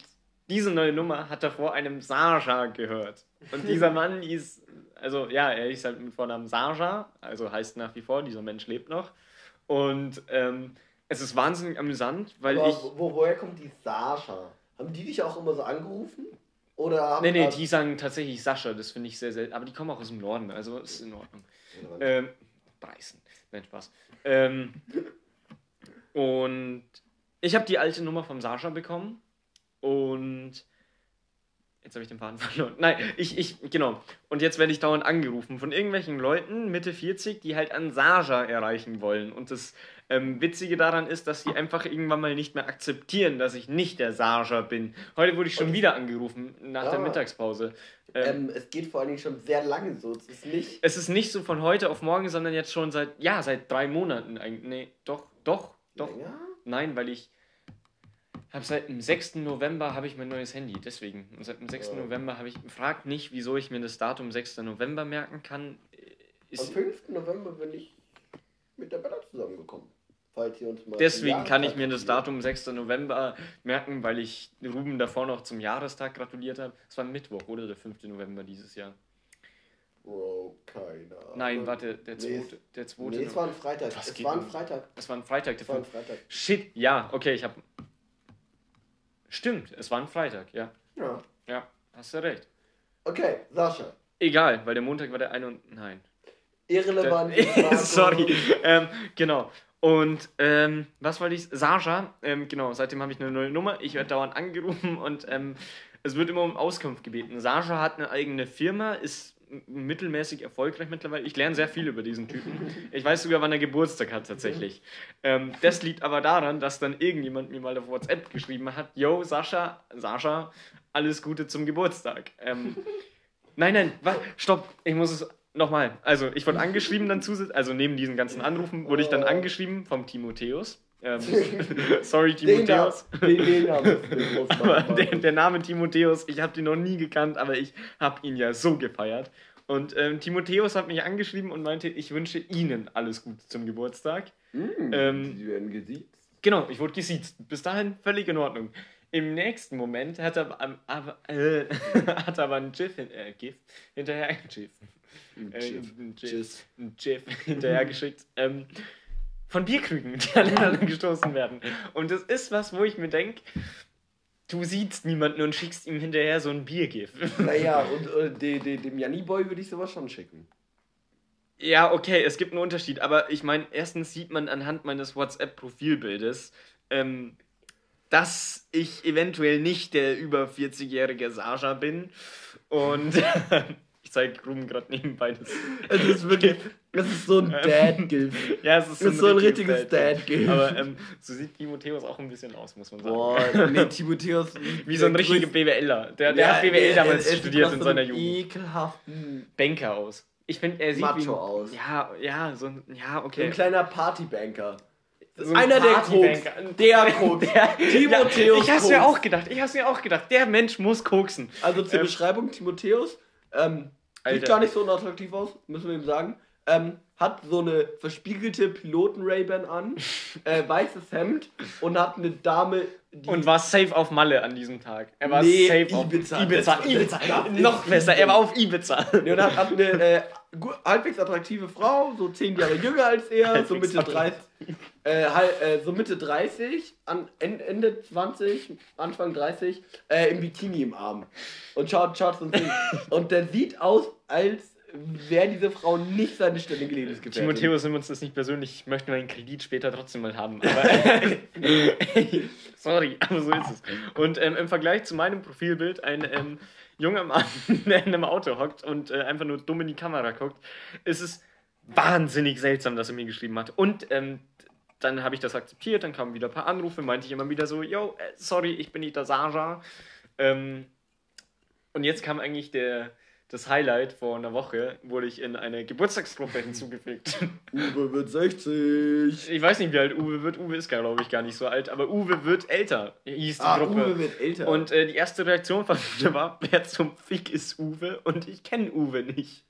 diese neue Nummer hat er vor einem Sascha gehört. Und dieser <laughs> Mann hieß, also ja, er hieß halt mit Vornamen Sascha, also heißt nach wie vor, dieser Mensch lebt noch. Und ähm, es ist wahnsinnig amüsant, weil
Aber
ich.
wo, woher kommt die Sascha? Haben die dich auch immer so angerufen? Oder haben
Nee, nee,
haben-
die sagen tatsächlich Sascha, das finde ich sehr selten. Aber die kommen auch aus dem Norden, also ist in Ordnung. Ähm, Breißen. Nein, Spaß. Ähm, und ich habe die alte Nummer vom Sascha bekommen und jetzt habe ich den Faden <laughs> verloren. Nein, ich, ich, genau. Und jetzt werde ich dauernd angerufen von irgendwelchen Leuten, Mitte 40, die halt an Sascha erreichen wollen. Und das ähm, Witzige daran ist, dass sie einfach irgendwann mal nicht mehr akzeptieren, dass ich nicht der Sascha bin. Heute wurde ich schon
Und-
wieder angerufen, nach der
Ah.
Mittagspause. Ähm,
Ähm, es geht vor allen Dingen schon sehr lange so. Es ist nicht.
es ist nicht so von heute auf morgen, sondern jetzt schon seit, ja, seit drei Monaten eigentlich. Nee, doch, doch, doch.
Länger?
Nein, weil ich habe seit dem 6. November habe ich mein neues Handy, deswegen. Und seit dem 6.
Ja.
November habe ich, fragt nicht, wieso ich mir das Datum 6. November merken kann.
Am
Ist,
5. November bin ich mit der Bella zusammengekommen. Falls ihr uns mal.
deswegen kann ich mir das Datum 6. November merken, weil ich Ruben davor noch zum Jahrestag gratuliert habe. Es war Mittwoch, oder der 5. November dieses Jahr.
Bro, keine Ahnung.
Nein, warte, der
Nee,
2. Der 2.
Nee, es war ein Freitag.
Was
es war ein? Freitag.
es war ein Freitag, der
Es war ein
5.
Freitag.
Shit, ja, okay, ich habe. Stimmt, es war ein Freitag, ja.
Ja.
Ja, hast du recht.
Okay, Sascha.
Egal, weil der Montag war der 1 und. Nein.
Irrelevant.
Der, <laughs> sorry. Ähm, genau. Und ähm, was wollte ich? Sascha, ähm, genau, seitdem habe ich eine neue Nummer. Ich werde dauernd angerufen und ähm, es wird immer um Auskunft gebeten. Sascha hat eine eigene Firma, ist mittelmäßig erfolgreich mittlerweile. Ich lerne sehr viel über diesen Typen. Ich weiß sogar, wann er Geburtstag hat tatsächlich. Ähm, das liegt aber daran, dass dann irgendjemand mir mal auf WhatsApp geschrieben hat: Yo, Sascha, Sascha, alles Gute zum Geburtstag. Ähm, Nein, nein, was? Stopp, ich muss es nochmal. Also, ich wurde angeschrieben dann zusätzlich, also neben diesen ganzen Anrufen wurde ich dann
Oh.
angeschrieben vom Timotheus. Ähm, <laughs> sorry, Timotheus.
den, den <laughs>
Aber der, der Name Timotheus, ich habe den noch nie gekannt, aber ich habe ihn ja so gefeiert. Und ähm, Timotheus hat mich angeschrieben und meinte, ich wünsche Ihnen alles Gute zum Geburtstag.
Mm,
ähm,
die werden gesiezt.
Genau, ich wurde gesiezt. Bis dahin völlig in Ordnung. Im nächsten Moment hat er aber, äh, <laughs> hat er aber ein GIF, äh, GIF hinterher ein GIF. Äh, ein GIF, ein GIF hinterher geschickt. Ähm, von Bierkrügen, die aneinander gestoßen werden. Und das ist was, wo ich mir denke, du siehst niemanden und schickst ihm hinterher so ein Biergif.
Naja, und äh, de, de, dem Janni-Boy würde ich sowas schon schicken.
Ja, okay, es gibt einen Unterschied, aber ich meine, erstens sieht man anhand meines WhatsApp-Profilbildes, ähm, dass ich eventuell nicht der über 40-jährige Sascha bin. Und <laughs> ich zeige Ruben gerade nebenbei das.
Es ist wirklich, es ist so ein Dad-Gif. <laughs>
Ja, es ist
Es ist so ein richtiges
Dad.
Dad-Gif.
Aber ähm, so sieht Timotheus auch ein bisschen aus, muss man sagen.
Boah, <laughs> nee, Timotheus.
Wie so ein richtiger BWLer. Der, der
Ja,
hat BWL
er-
damals
er
studiert in
so
seiner Jugend.
ekelhaften.
Banker aus. Ich finde, er sieht
Macho
wie
aus.
Ja, ja, so ein. Ja,
So
okay.
ein kleiner Partybanker.
So ein
Einer der Koks. Der Koks. <laughs>
Der,
Timotheus
ja, ich hab's mir auch gedacht. Ich hab's mir auch gedacht. Der Mensch muss koksen.
Also zur
Ähm,
Beschreibung, Timotheus, ähm, sieht gar nicht so unattraktiv aus, müssen wir ihm sagen. Ähm, hat so eine verspiegelte Piloten-Ray-Ban an, <laughs> äh, weißes Hemd und hat eine Dame.
Und war safe auf Malle an diesem Tag. Er war
Nee,
safe auf
Ibiza.
Ibiza. Ibiza. Noch besser. Er war auf Ibiza.
Nee, und hat, hat eine äh, halbwegs attraktive Frau, so 10 Jahre jünger als er, so Mitte 30. Äh, äh, so Mitte 30, an, en- Ende 20, Anfang 30, äh, im Bikini im Arm. Und schaut, schaut so. <laughs> Und der sieht aus, als wäre diese Frau nicht seine ständige Lebensgefährtin.
Timotheus, nimm uns das nicht persönlich. Ich möchte meinen Kredit später trotzdem mal haben. <laughs> Sorry, aber so ist es. Und ähm, im Vergleich zu meinem Profilbild, ein ähm, junger Mann, <laughs> der in einem Auto hockt und äh, einfach nur dumm in die Kamera guckt, ist es wahnsinnig seltsam, dass er mir geschrieben hat. Und ähm, dann habe ich das akzeptiert, dann kamen wieder ein paar Anrufe, meinte ich immer wieder so, yo, äh, sorry, ich bin nicht der Sarja. Ähm, und jetzt kam eigentlich der, das Highlight vor einer Woche, wurde ich in eine Geburtstagsgruppe hinzugefügt.
Uwe wird 60.
Ich weiß nicht, wie alt Uwe wird. Uwe ist, glaube ich, gar nicht so alt, aber Uwe wird älter, hieß die
Ah,
Gruppe.
Uwe wird älter.
Und äh, die erste Reaktion von mir war, wer zum Fick ist Uwe? Und ich kenne Uwe nicht.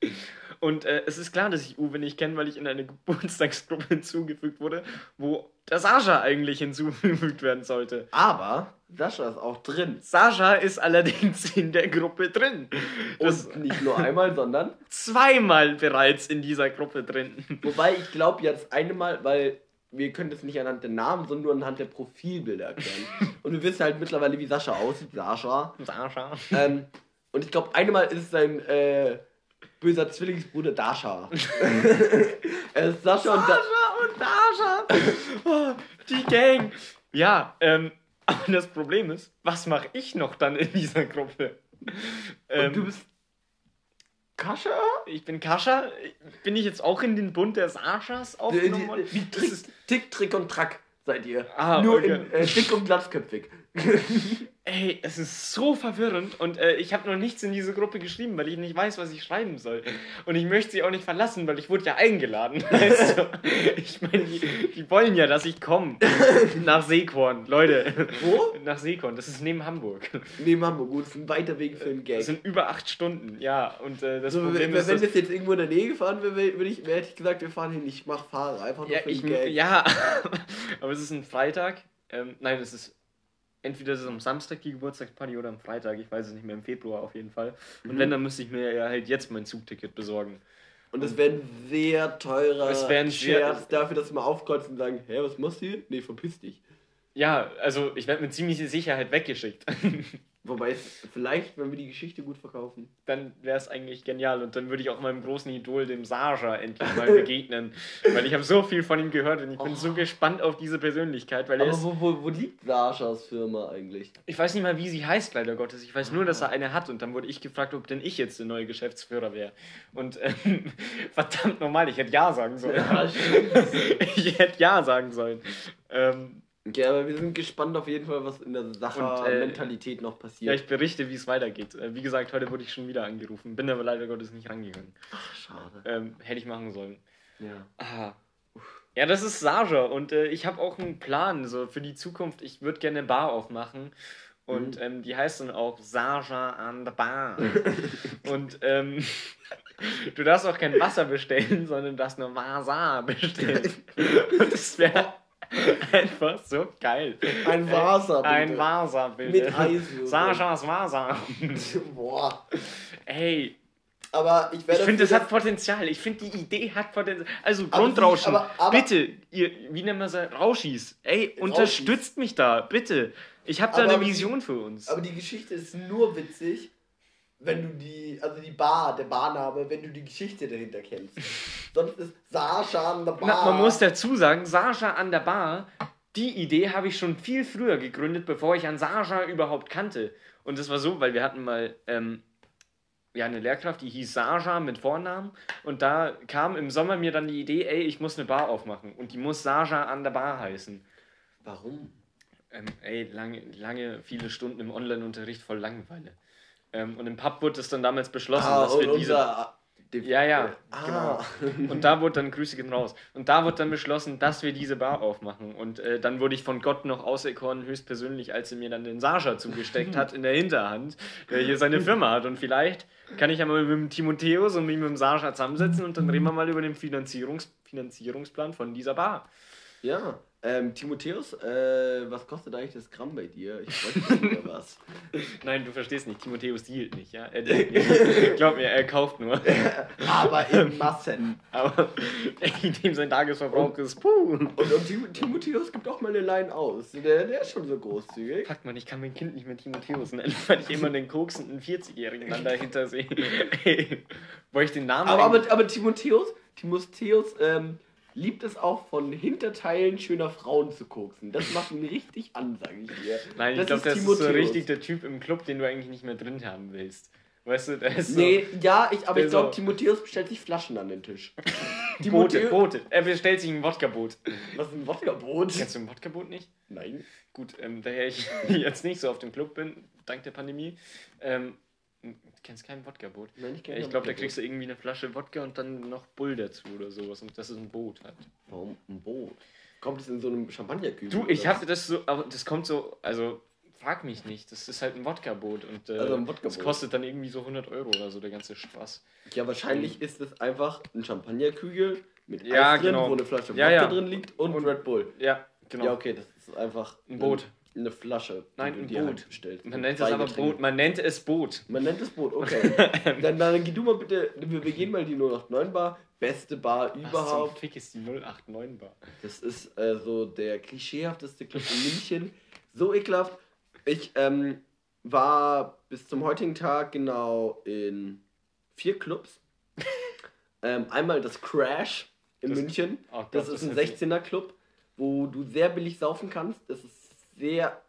Und äh, es ist klar, dass ich Uwe nicht kenne, weil ich in eine <laughs> Geburtstagsgruppe hinzugefügt wurde, wo der Sascha eigentlich hinzugefügt werden sollte.
Aber Sascha ist auch drin.
Sascha ist allerdings in der Gruppe drin. Das
Und nicht nur einmal, sondern <laughs>
zweimal bereits in dieser Gruppe drin.
Wobei ich glaube jetzt eine Mal, weil wir können das nicht anhand der Namen, sondern nur anhand der Profilbilder erklären. und wir wissen halt mittlerweile, wie Sascha aussieht, Sascha.
Sascha.
Ähm, und ich glaube, eine Mal ist es sein äh, böser Zwillingsbruder Dasha. <laughs> er ist Sascha und da
und Dasha. Oh, <laughs> die Gang. Ja, ähm, <laughs> aber das Problem ist, was mache ich noch dann in dieser Gruppe? Ähm,
Und du bist Kascha?
ich bin Kascha. Bin ich jetzt auch in den Bund der Saschas aufgenommen worden?
Wie
Das
Trick,
ist,
Tick, Trick und Track seid ihr.
Ah,
Nur
okay.
in äh, dick und glatzköpfig.
Ey, es ist so verwirrend und äh, ich habe noch nichts in diese Gruppe geschrieben, weil ich nicht weiß, was ich schreiben soll. Und ich möchte sie auch nicht verlassen, weil ich wurde ja eingeladen. <laughs> Weißt du? Ich meine, die, die wollen ja, dass ich komme. Nach Seekorn. Leute.
Wo?
Nach Seekorn. Das ist neben Hamburg.
Neben Hamburg. Gut, das ist ein weiter Weg für einen Gag.
Das sind über acht Stunden, ja. Und äh, das
Also, wenn,
Problem
wenn
ist,
wenn das jetzt irgendwo in der Nähe gefahren wäre, würde ich, hätte ich gesagt, wir fahren nicht. Ich mach Fahrer, einfach nur
ja,
für
ich,
den Gag.
ja, <laughs> aber es ist ein Freitag. Ähm, nein, es ist entweder ist es am Samstag die Geburtstagsparty oder am Freitag. Ich weiß es nicht mehr, im Februar auf jeden Fall. Und
Mhm.
wenn, dann müsste ich mir ja halt jetzt mein Zugticket besorgen.
Und es wäre ein sehr teurer
Es wär ein sehr-
Scherz dafür, dass wir mal aufkreuzen und sagen, hä, was machst du hier? Nee, verpiss dich.
Ja, also ich werde mit ziemlicher Sicherheit weggeschickt. <laughs>
Wobei es vielleicht, wenn wir die Geschichte gut verkaufen.
dann wäre es eigentlich genial und dann würde ich auch meinem großen Idol, dem Sascha, endlich mal <laughs> begegnen. weil ich habe so viel von ihm gehört und ich bin so gespannt auf diese Persönlichkeit, weil er
Aber
ist,
wo, wo, wo liegt Saschas Firma eigentlich?
ich weiß nicht mal, wie sie heißt, leider Gottes. Ich weiß nur, dass er eine hat und dann wurde ich gefragt, ob denn ich jetzt der neue Geschäftsführer wäre. Und ähm, <laughs> verdammt normal, ich hätte Ja sagen sollen.
Ja, <laughs>
ich hätte Ja sagen sollen. Ähm,
Okay, aber wir sind gespannt auf jeden Fall, was in der
Und, äh,
Sacher-Mentalität noch
ja,
passiert.
ich berichte, wie es weitergeht. Äh, wie gesagt, heute wurde ich schon wieder angerufen, bin aber leider Gottes nicht rangegangen.
Ach, schade.
Ähm, hätte ich machen sollen.
Ja.
Ah. Ja, das ist Saja und äh, ich habe auch einen Plan so für die Zukunft. Ich würde gerne eine Bar aufmachen und
Mhm.
ähm, die heißt dann auch Saja an der Bar. <laughs> und ähm, du darfst auch kein Wasser bestellen, sondern darfst nur Wasser bestellen. und <laughs> das wäre <laughs> einfach so geil.
Ein Wasser, bitte.
Ein Wasser, bitte.
Mit Eiswürfeln.
Sajas Wasser. <laughs>
Boah.
Ey,
Aber ich
ich
werde.
finde, das hat Potenzial. Ich finde, die Idee hat Potenzial. Also
Aber
Grundrauschen.
aber- aber-
bitte, ihr, wie nennen wir es? Rauschis. Ey, unterstützt mich da, bitte. Ich habe da eine
die-
Vision für uns.
Aber die Geschichte ist nur witzig, wenn du die, also die Bar, der Barname, wenn du die Geschichte dahinter kennst. <laughs> Sonst ist Sascha an der Bar.
Na, man muss dazu sagen, Sascha an der Bar, die Idee habe ich schon viel früher gegründet, bevor ich an Sascha überhaupt kannte. Und das war so, weil wir hatten mal ähm, ja, eine Lehrkraft, die hieß Sascha mit Vornamen. Und da kam im Sommer mir dann die Idee, ey, ich muss eine Bar aufmachen. Und die muss Sascha an der Bar heißen.
Warum?
Ähm, ey, lange, lange, viele Stunden im Online-Unterricht voll Langeweile. Ähm, und im Pub wurde es dann damals beschlossen,
Ah,
dass wir diese. Ja, ja,
Ah.
genau. Und da wurde dann Grüße gehen raus. Und da wurde dann beschlossen, dass wir diese Bar aufmachen. Und äh, dann wurde ich von Gott noch auserkoren, höchstpersönlich, als er mir dann den Sascha zugesteckt hat in der Hinterhand, der hier seine Firma hat. Und vielleicht kann ich ja mal mit dem Timotheus und mit dem Sascha zusammensetzen und dann reden wir mal über den Finanzierungs Finanzierungsplan von dieser Bar.
Ja, ähm, Timotheus, äh, was kostet eigentlich das Gramm bei dir? Ich weiß nicht was. <laughs>
Nein, du verstehst nicht, Timotheus dealt nicht, ja? Er dealt nicht. <laughs> Glaub mir, er kauft nur. <laughs>
Aber in Massen.
Aber dem sein Tagesverbrauch ist, puh.
Und, und Tim Timotheus gibt auch mal eine Line aus. Der, der ist schon so großzügig.
Fuck man, ich kann mein Kind nicht mehr Timotheus nennen, weil ich immer den koksenden 40-Jährigen dann dahinter sehe. Wollte ich den Namen
Aber, aber, aber Timotheus, Timotheus ähm, liebt es auch von Hinterteilen schöner Frauen zu koksen. Das macht ihn richtig an, sage ich dir.
Nein, ich glaube, das ist so richtig der Typ im Club, den du eigentlich nicht mehr drin haben willst. Weißt du, der ist so.
Nee, ja, ich, aber ich glaube,
so-
Timotheus bestellt sich Flaschen an den Tisch. <laughs>
Boote,
Timotheus-
Boote. Er bestellt sich ein Wodka-Boot.
Was ist ein Wodka-Boot?
Kennst du ein Wodka-Boot nicht?
Nein.
Gut, ähm, daher ich <laughs> jetzt nicht so auf dem Club bin, dank der Pandemie. Ähm, du kennst kein Wodka-Boot?
Nein, ich kenn
Ich
kein
glaube, da kriegst du irgendwie eine Flasche Wodka und dann noch Bull dazu oder sowas. Und das ist ein Boot halt.
Warum ein Boot? Kommt es in so einem Champagnerkübel?
Du, ich hatte das so, aber das kommt so, also frag mich nicht, das ist halt ein Wodka-Boot und äh,
Also ein Wodka-Boot.
das kostet dann irgendwie so 100 Euro oder so, der ganze Spaß.
Ja, wahrscheinlich ist es einfach ein Champagnerkügel mit
Ja,
Eis drin,
genau.
wo eine Flasche
Ja,
Wodka
ja.
drin liegt und,
Und-
Red Bull.
Ja, genau.
Ja, okay, das ist einfach
Ein Boot.
Eine, eine Flasche,
Nein, ein Boot.
bestellst.
Man nennt es aber. Boot, man nennt es Boot.
Man nennt es Boot, okay. <laughs> dann, dann geh du mal bitte, wir, gehen mal die 089 Bar, beste Bar
Was zum
überhaupt.
Fick ist die 089 Bar?
Das ist äh, so der klischeehafteste Club in München. So ekelhaft. Ich ähm, war bis zum heutigen Tag genau in vier Clubs. <laughs> ähm, einmal das Crash in
Das-
München.
Oh Gott,
das
das
ist ein
hört sich-
16er Club, wo du sehr billig saufen kannst. Das ist sehr.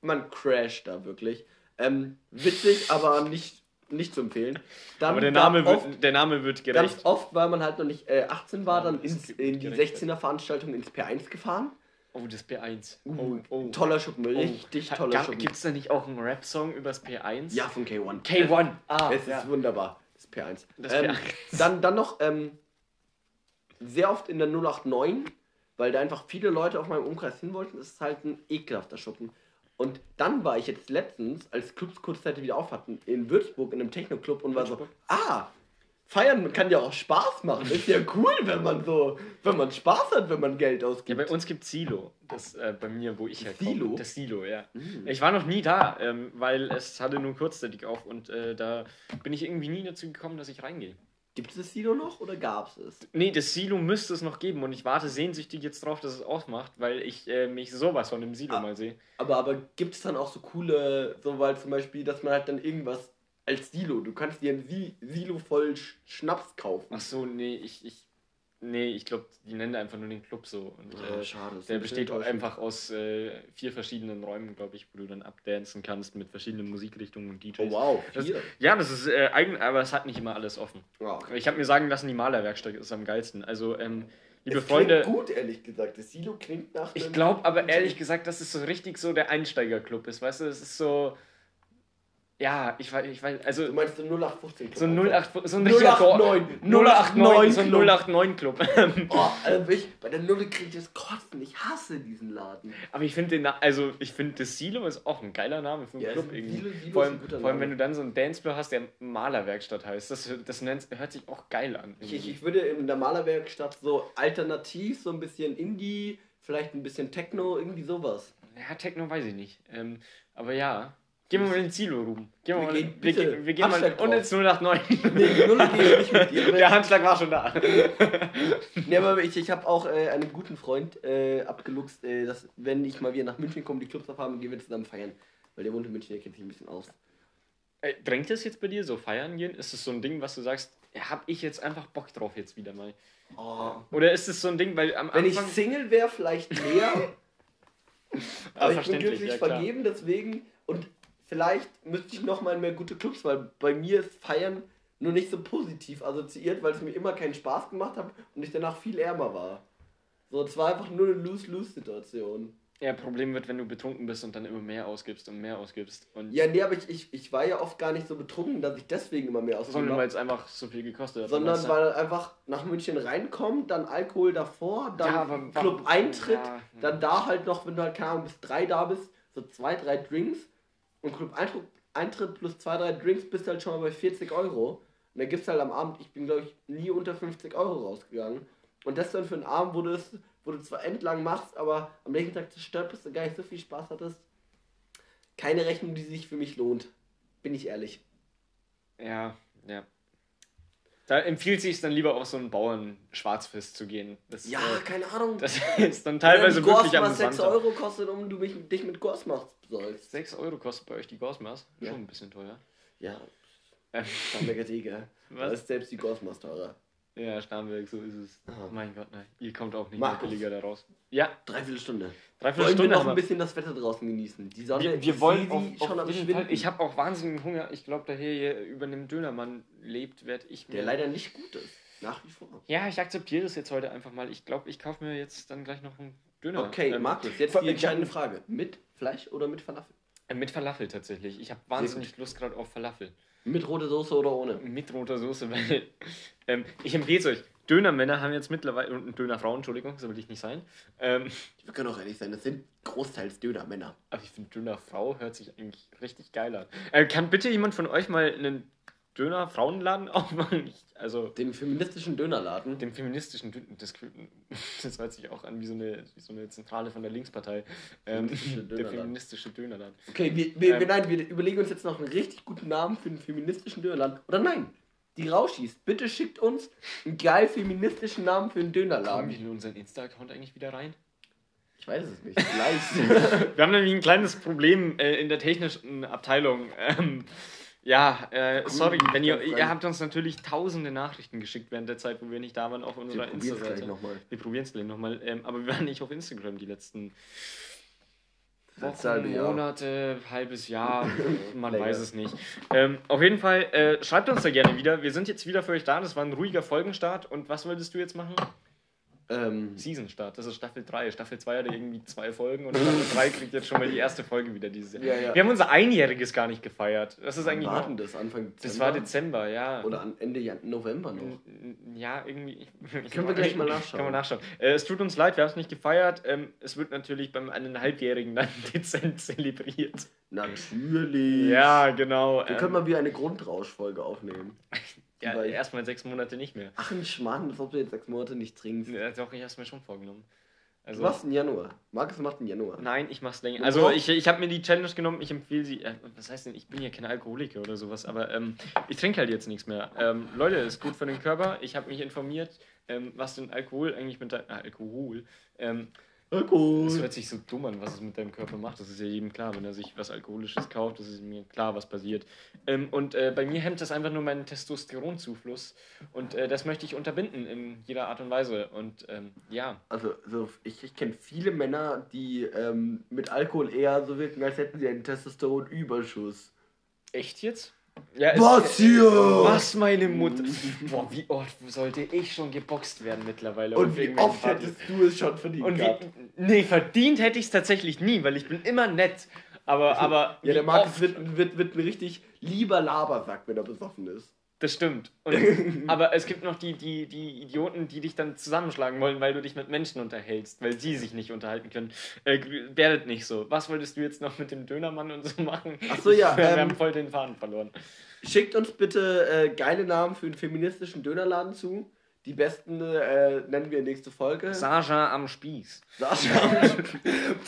Man crasht da wirklich. Ähm, witzig, aber nicht, nicht zu empfehlen. Dann
Aber der Name,
oft-
wird, der Name wird
Ganz
gerecht.
oft, weil man halt noch nicht äh, 18 war,
Ja,
dann
das
ins, in die
gerecht.
16er Veranstaltung ins P1 gefahren.
Oh, das P1.
Uh,
Oh, oh.
Toller Schuppen, richtig toller Schuppen.
Gibt es da nicht auch einen Rap-Song übers P1?
Ja, von K1.
K1. Ah,
Es
ja.
ist wunderbar, das P1.
Das
ähm,
P1.
Dann, dann noch ähm, sehr oft in der 089, weil da einfach viele Leute auf meinem Umkreis hin wollten. Es ist halt ein ekelhafter Schuppen. Und dann war ich jetzt letztens, als Clubs kurzzeitig wieder auf hatten, in Würzburg in einem Techno-Club und war so, ah, feiern kann ja auch Spaß machen. Ist ja cool, wenn man so, wenn man Spaß hat, wenn man Geld
Ja,
ausgibt.
bei uns gibt Silo. Das äh, bei mir, wo ich herkomme.
Silo?
Das Silo, ja.
Mm.
Ich war noch nie da, ähm, weil es hatte nur kurzzeitig auf und äh, da bin ich irgendwie nie dazu gekommen, dass ich reingehe.
Gibt es das Silo noch oder gab es es?
Nee, das Silo müsste es noch geben und ich warte sehnsüchtig jetzt drauf, dass es aufmacht, weil ich äh, mich sowas von dem Silo
Ah.
mal sehe.
Aber, aber gibt es dann auch so coole, so weil zum Beispiel, dass man halt dann irgendwas als Silo, du kannst dir ein Si- Silo voll Sch Schnaps kaufen.
Ach so, nee, ich, ich, nee, ich glaube, die nennen einfach nur den Club so. Und,
Ah,
äh,
schade,
Der besteht einfach aus äh, vier verschiedenen Räumen, glaube ich, wo du dann abdancen kannst mit verschiedenen Musikrichtungen und DJs.
Oh wow,
Das,
vier.
ja, das ist äh, eigen, aber es hat nicht immer alles offen.
Ja, okay.
Ich habe mir sagen lassen, die Malerwerkstatt ist am geilsten. Also, ähm, liebe
es
Freunde,
Klingt gut, ehrlich gesagt. Das Silo klingt nach.
ich glaube aber ehrlich gesagt, dass es so richtig so der Einsteigerclub ist, weißt du? Es ist so. Ja, ich weiß, ich weiß, also
Du meinst so 0815 Club
so ein
einfach.
08, so ein
089,
089, so ein
Club.
089 Club. <laughs>
Oh, also ich, bei der Null krieg ich das Kotzen. Ich hasse diesen Laden.
Aber ich finde den, also ich finde das Silo ist auch ein geiler Name für einen
Ja,
Club
Silo-
irgendwie.
Silo
vor
ist
allem,
ein guter
vor allem, wenn du dann so einen Dancefloor hast, der Malerwerkstatt heißt. Das, das nennt, hört sich auch geil an.
Ich, ich, ich würde in der Malerwerkstatt so alternativ, so ein bisschen Indie, vielleicht ein bisschen Techno, irgendwie sowas.
Ja, Techno weiß ich nicht. Ähm, aber ja. Gehen wir mal in den Silo, Ruben. Gehen wir,
Wir
mal,
gehen-
wir,
bitte.
wir gehen mal und ins 089.
Nee, die Null gehe ich nicht mit dir. <laughs>
Der Handschlag war schon da. <laughs>
Nee, aber ich, ich habe auch äh, einen guten Freund äh, abgeluchst, äh, dass wenn ich mal wieder nach München komme, die Clubs aufhaben, gehen wir zusammen feiern. Weil der wohnt in München, der kennt sich ein bisschen aus.
Äh, drängt es jetzt bei dir so feiern gehen? Ist es so ein Ding, was du sagst, hab ich jetzt einfach Bock drauf jetzt wieder mal?
Oh.
Oder ist es so ein Ding, weil am
Wenn ich
Anfang...
Single wäre, vielleicht mehr. <laughs>
Ah,
aber ich bin glücklich
ja,
vergeben, deswegen. Und vielleicht müsste ich noch mal in mehr gute Clubs, weil bei mir ist Feiern nur nicht so positiv assoziiert, weil es mir immer keinen Spaß gemacht hat und ich danach viel ärmer war. So, es war einfach nur eine Lose-Lose-Situation.
Ja, Problem wird, wenn du betrunken bist und dann immer mehr ausgibst und mehr ausgibst. Und
Ja, nee, aber ich, ich, ich war ja oft gar nicht so betrunken, dass ich deswegen immer mehr ausgegeben
sondern weil es einfach so viel gekostet hat.
Sondern weil einfach nach München reinkommt, dann Alkohol davor, dann
Ja, aber warum-
Club Eintritt,
Ja, ja.
dann da halt noch, wenn du halt keine Ahnung bis drei da bist, so zwei, drei Drinks und Club Eintritt, Eintritt plus zwei, drei Drinks bist halt schon mal bei 40 Euro. Und dann gibst du halt am Abend, ich bin glaube ich nie unter 50 Euro rausgegangen. Und das dann für einen Abend, wo du es, wo du zwar entlang machst, aber am nächsten Tag zerstört bist und gar nicht so viel Spaß hattest. Keine Rechnung, die sich für mich lohnt. Bin ich ehrlich.
Ja, ja. Da empfiehlt sich dann lieber auf so ein Bauern-Schwarzfest zu gehen. Das,
Ja,
äh,
keine Ahnung.
das <laughs> ist dann teilweise
Wenn
wirklich
Gorsmas 6
amüsanter.
Euro kostet, um du mich, dich mit Gorsmas sollst.
6 Euro kostet bei euch die Gosmas.
Ja.
Schon ein bisschen teuer.
Ja,
Ähm,
Starnberger Tiger. <laughs> Da
Was?
ist selbst die Gorsmas teurer.
Ja, Starnberg, so ist es.
Aha.
Mein Gott, nein. Ihr kommt auch nicht
Markus.
mehr billiger da raus. Ja,
Dreiviertel Stunde.
dreiviertel
Wollen wir
Stunde
noch
haben
ein
wir.
bisschen das Wetter draußen genießen? Die Sonne
Wir, wir
ich
wollen auf,
sie
auf
schon am Schwinden.
Ich habe auch wahnsinnigen Hunger. Ich glaube, der hier über einem Dönermann lebt, werde ich mir.
Der leider nicht gut ist. Nach wie vor.
Ja, ich akzeptiere das jetzt heute einfach mal. Ich glaube, ich kaufe mir jetzt dann gleich noch einen Döner.
Okay,
Ähm,
Markus, jetzt die entscheidende Frage. Mit Fleisch oder mit Falafel?
äh, Mit Falafel tatsächlich. Ich habe wahnsinnig Lust gerade auf Falafel.
Mit rote Soße oder ohne?
Mit roter Soße, <laughs> weil ähm, ich empfehle es euch. Dönermänner haben jetzt mittlerweile, und Dönerfrauen, Entschuldigung, so will ich nicht sein. Ähm,
Wir können auch ehrlich sein, das sind großteils Dönermänner.
aber ich finde Dönerfrau hört sich eigentlich richtig geil an. Äh, kann bitte jemand von euch mal einen Döner-Frauenladen aufmachen? <laughs> Ich, also
Den feministischen Dönerladen.
den feministischen Döner, das, <laughs> das hört sich auch an wie so eine, wie so eine Zentrale von der Linkspartei. Ähm,
Feministische <laughs>
der
Dönerladen.
feministische Dönerladen.
Okay, wir, wir,
Ähm.
nein, wir überlegen uns jetzt noch einen richtig guten Namen für den feministischen Dönerladen. Oder nein, die Rauschis, bitte schickt uns einen geil feministischen Namen für einen
Kommen
Dönerladen.
wir in unseren Insta-Account eigentlich wieder rein?
Ich weiß es nicht, vielleicht.
Wir haben nämlich ein kleines Problem äh, in der technischen Abteilung. Ähm, ja, äh, sorry, wenn ihr, ihr habt uns natürlich tausende Nachrichten geschickt während der Zeit, wo wir nicht da waren auf
wir
unserer
probieren es gleich
Insta-Seite.
nochmal.
Wir probieren es gleich nochmal. Ähm, aber wir waren nicht auf Instagram die letzten Wochen,
halbe.
Monate, halbes Jahr, <laughs> man weiß es nicht. Ähm, auf jeden Fall, äh, schreibt uns da gerne wieder. Wir sind jetzt wieder für euch da. Das war ein ruhiger Folgenstart. Und was wolltest du jetzt machen?
Ähm,
Season-Start. Das ist Staffel 3. Staffel 2 hat irgendwie zwei Folgen und Staffel 3 <laughs> kriegt jetzt schon mal die erste Folge wieder dieses Jahr.
Ja, ja.
Wir haben unser Einjähriges gar nicht gefeiert. Das ist eigentlich
war
noch,
denn das? Anfang Dezember?
Das war Dezember, ja.
Oder Ende November noch.
Ja, irgendwie. <laughs>
Können wir gleich mal nachschauen.
Können wir nachschauen. Äh, es tut uns leid, wir haben es nicht gefeiert. Ähm, es wird natürlich beim eineinhalbjährigen dann <laughs> dezent zelebriert.
Natürlich.
Ja, genau.
Wir
ähm,
können mal wieder eine Grundrauschfolge aufnehmen.
Ja,
weil-
erstmal sechs Monate nicht mehr.
Ach, ein Schmarrn, als ob du jetzt sechs Monate nicht trinkst.
Ja, doch, ich habe es mir schon vorgenommen. Also,
Du machst im Januar. Markus macht im Januar.
Nein, ich mach's länger. Also ich, ich habe mir die Challenge genommen, ich empfehle sie. Äh, was heißt denn, ich bin ja kein Alkoholiker oder sowas, aber ähm, ich trinke halt jetzt nichts mehr. Ähm, Leute, ist gut für den Körper. Ich habe mich informiert, ähm, was denn Alkohol eigentlich mit deinem. Äh, Alkohol.
Alkohol.
das hört sich so dumm an, was es mit deinem Körper macht. Das ist ja jedem klar, wenn er sich was Alkoholisches kauft, das ist mir klar, was passiert. Ähm, und äh, bei mir hemmt das einfach nur meinen Testosteronzufluss. Und äh, das möchte ich unterbinden in jeder Art und Weise. Und ähm, ja.
Also, so, ich, ich kenne viele Männer, die ähm, mit Alkohol eher so wirken, als hätten sie einen Testosteronüberschuss.
Echt jetzt? Ja,
Was hier?
Was, meine Mutter? Boah, wie oft sollte ich schon geboxt werden mittlerweile?
Und wie oft hättest du es schon verdient
Und
gehabt?
Nee, verdient hätte ich es tatsächlich nie, weil ich bin immer nett. Aber, <laughs> aber
Ja, der Markus wird, wird, wird ein richtig lieber Labersack, wenn er besoffen ist.
Das stimmt. Und, <laughs> aber es gibt noch die, die, die Idioten, die dich dann zusammenschlagen wollen, weil du dich mit Menschen unterhältst, weil sie sich nicht unterhalten können. Äh, werdet nicht so. Was wolltest du jetzt noch mit dem Dönermann und so machen?
Ach so, ja, <laughs>
Wir
ähm,
haben voll den Faden verloren.
Schickt uns bitte äh, geile Namen für einen feministischen Dönerladen zu. Die besten äh, nennen wir nächste Folge.
Sascha am Spieß.
Sascha.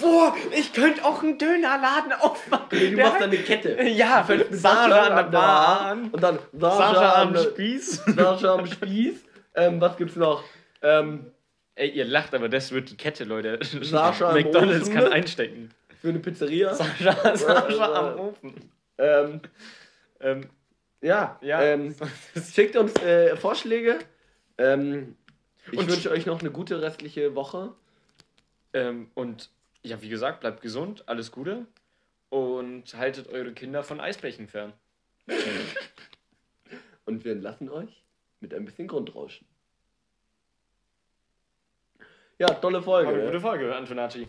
Boah, ich könnte auch einen Dönerladen aufmachen.
Nee, du
Der
machst
hat-
eine Kette.
Ja,
Mit
Sascha an der Bahn.
Und dann Sascha,
Sascha am
am
Spieß.
Sascha am Spieß. Ähm, was gibt's noch? Ähm,
Ey, ihr lacht, aber das wird die Kette, Leute.
Sascha am
McDonalds
Ofen.
kann einstecken.
für eine Pizzeria.
Sascha, Sascha am Ofen.
Ähm,
Ähm,
ja,
ja.
Ähm, <laughs> schickt uns äh, Vorschläge. Ähm, ich
Und-
wünsche euch noch eine gute restliche Woche.
ähm, und ja, wie gesagt, bleibt gesund, alles Gute. Und haltet eure Kinder von Eisbrechen fern. <laughs>
Und wir entlassen euch mit ein bisschen Grundrauschen. Ja, tolle Folge.
War eine
ne?
gute Folge, Antonacci.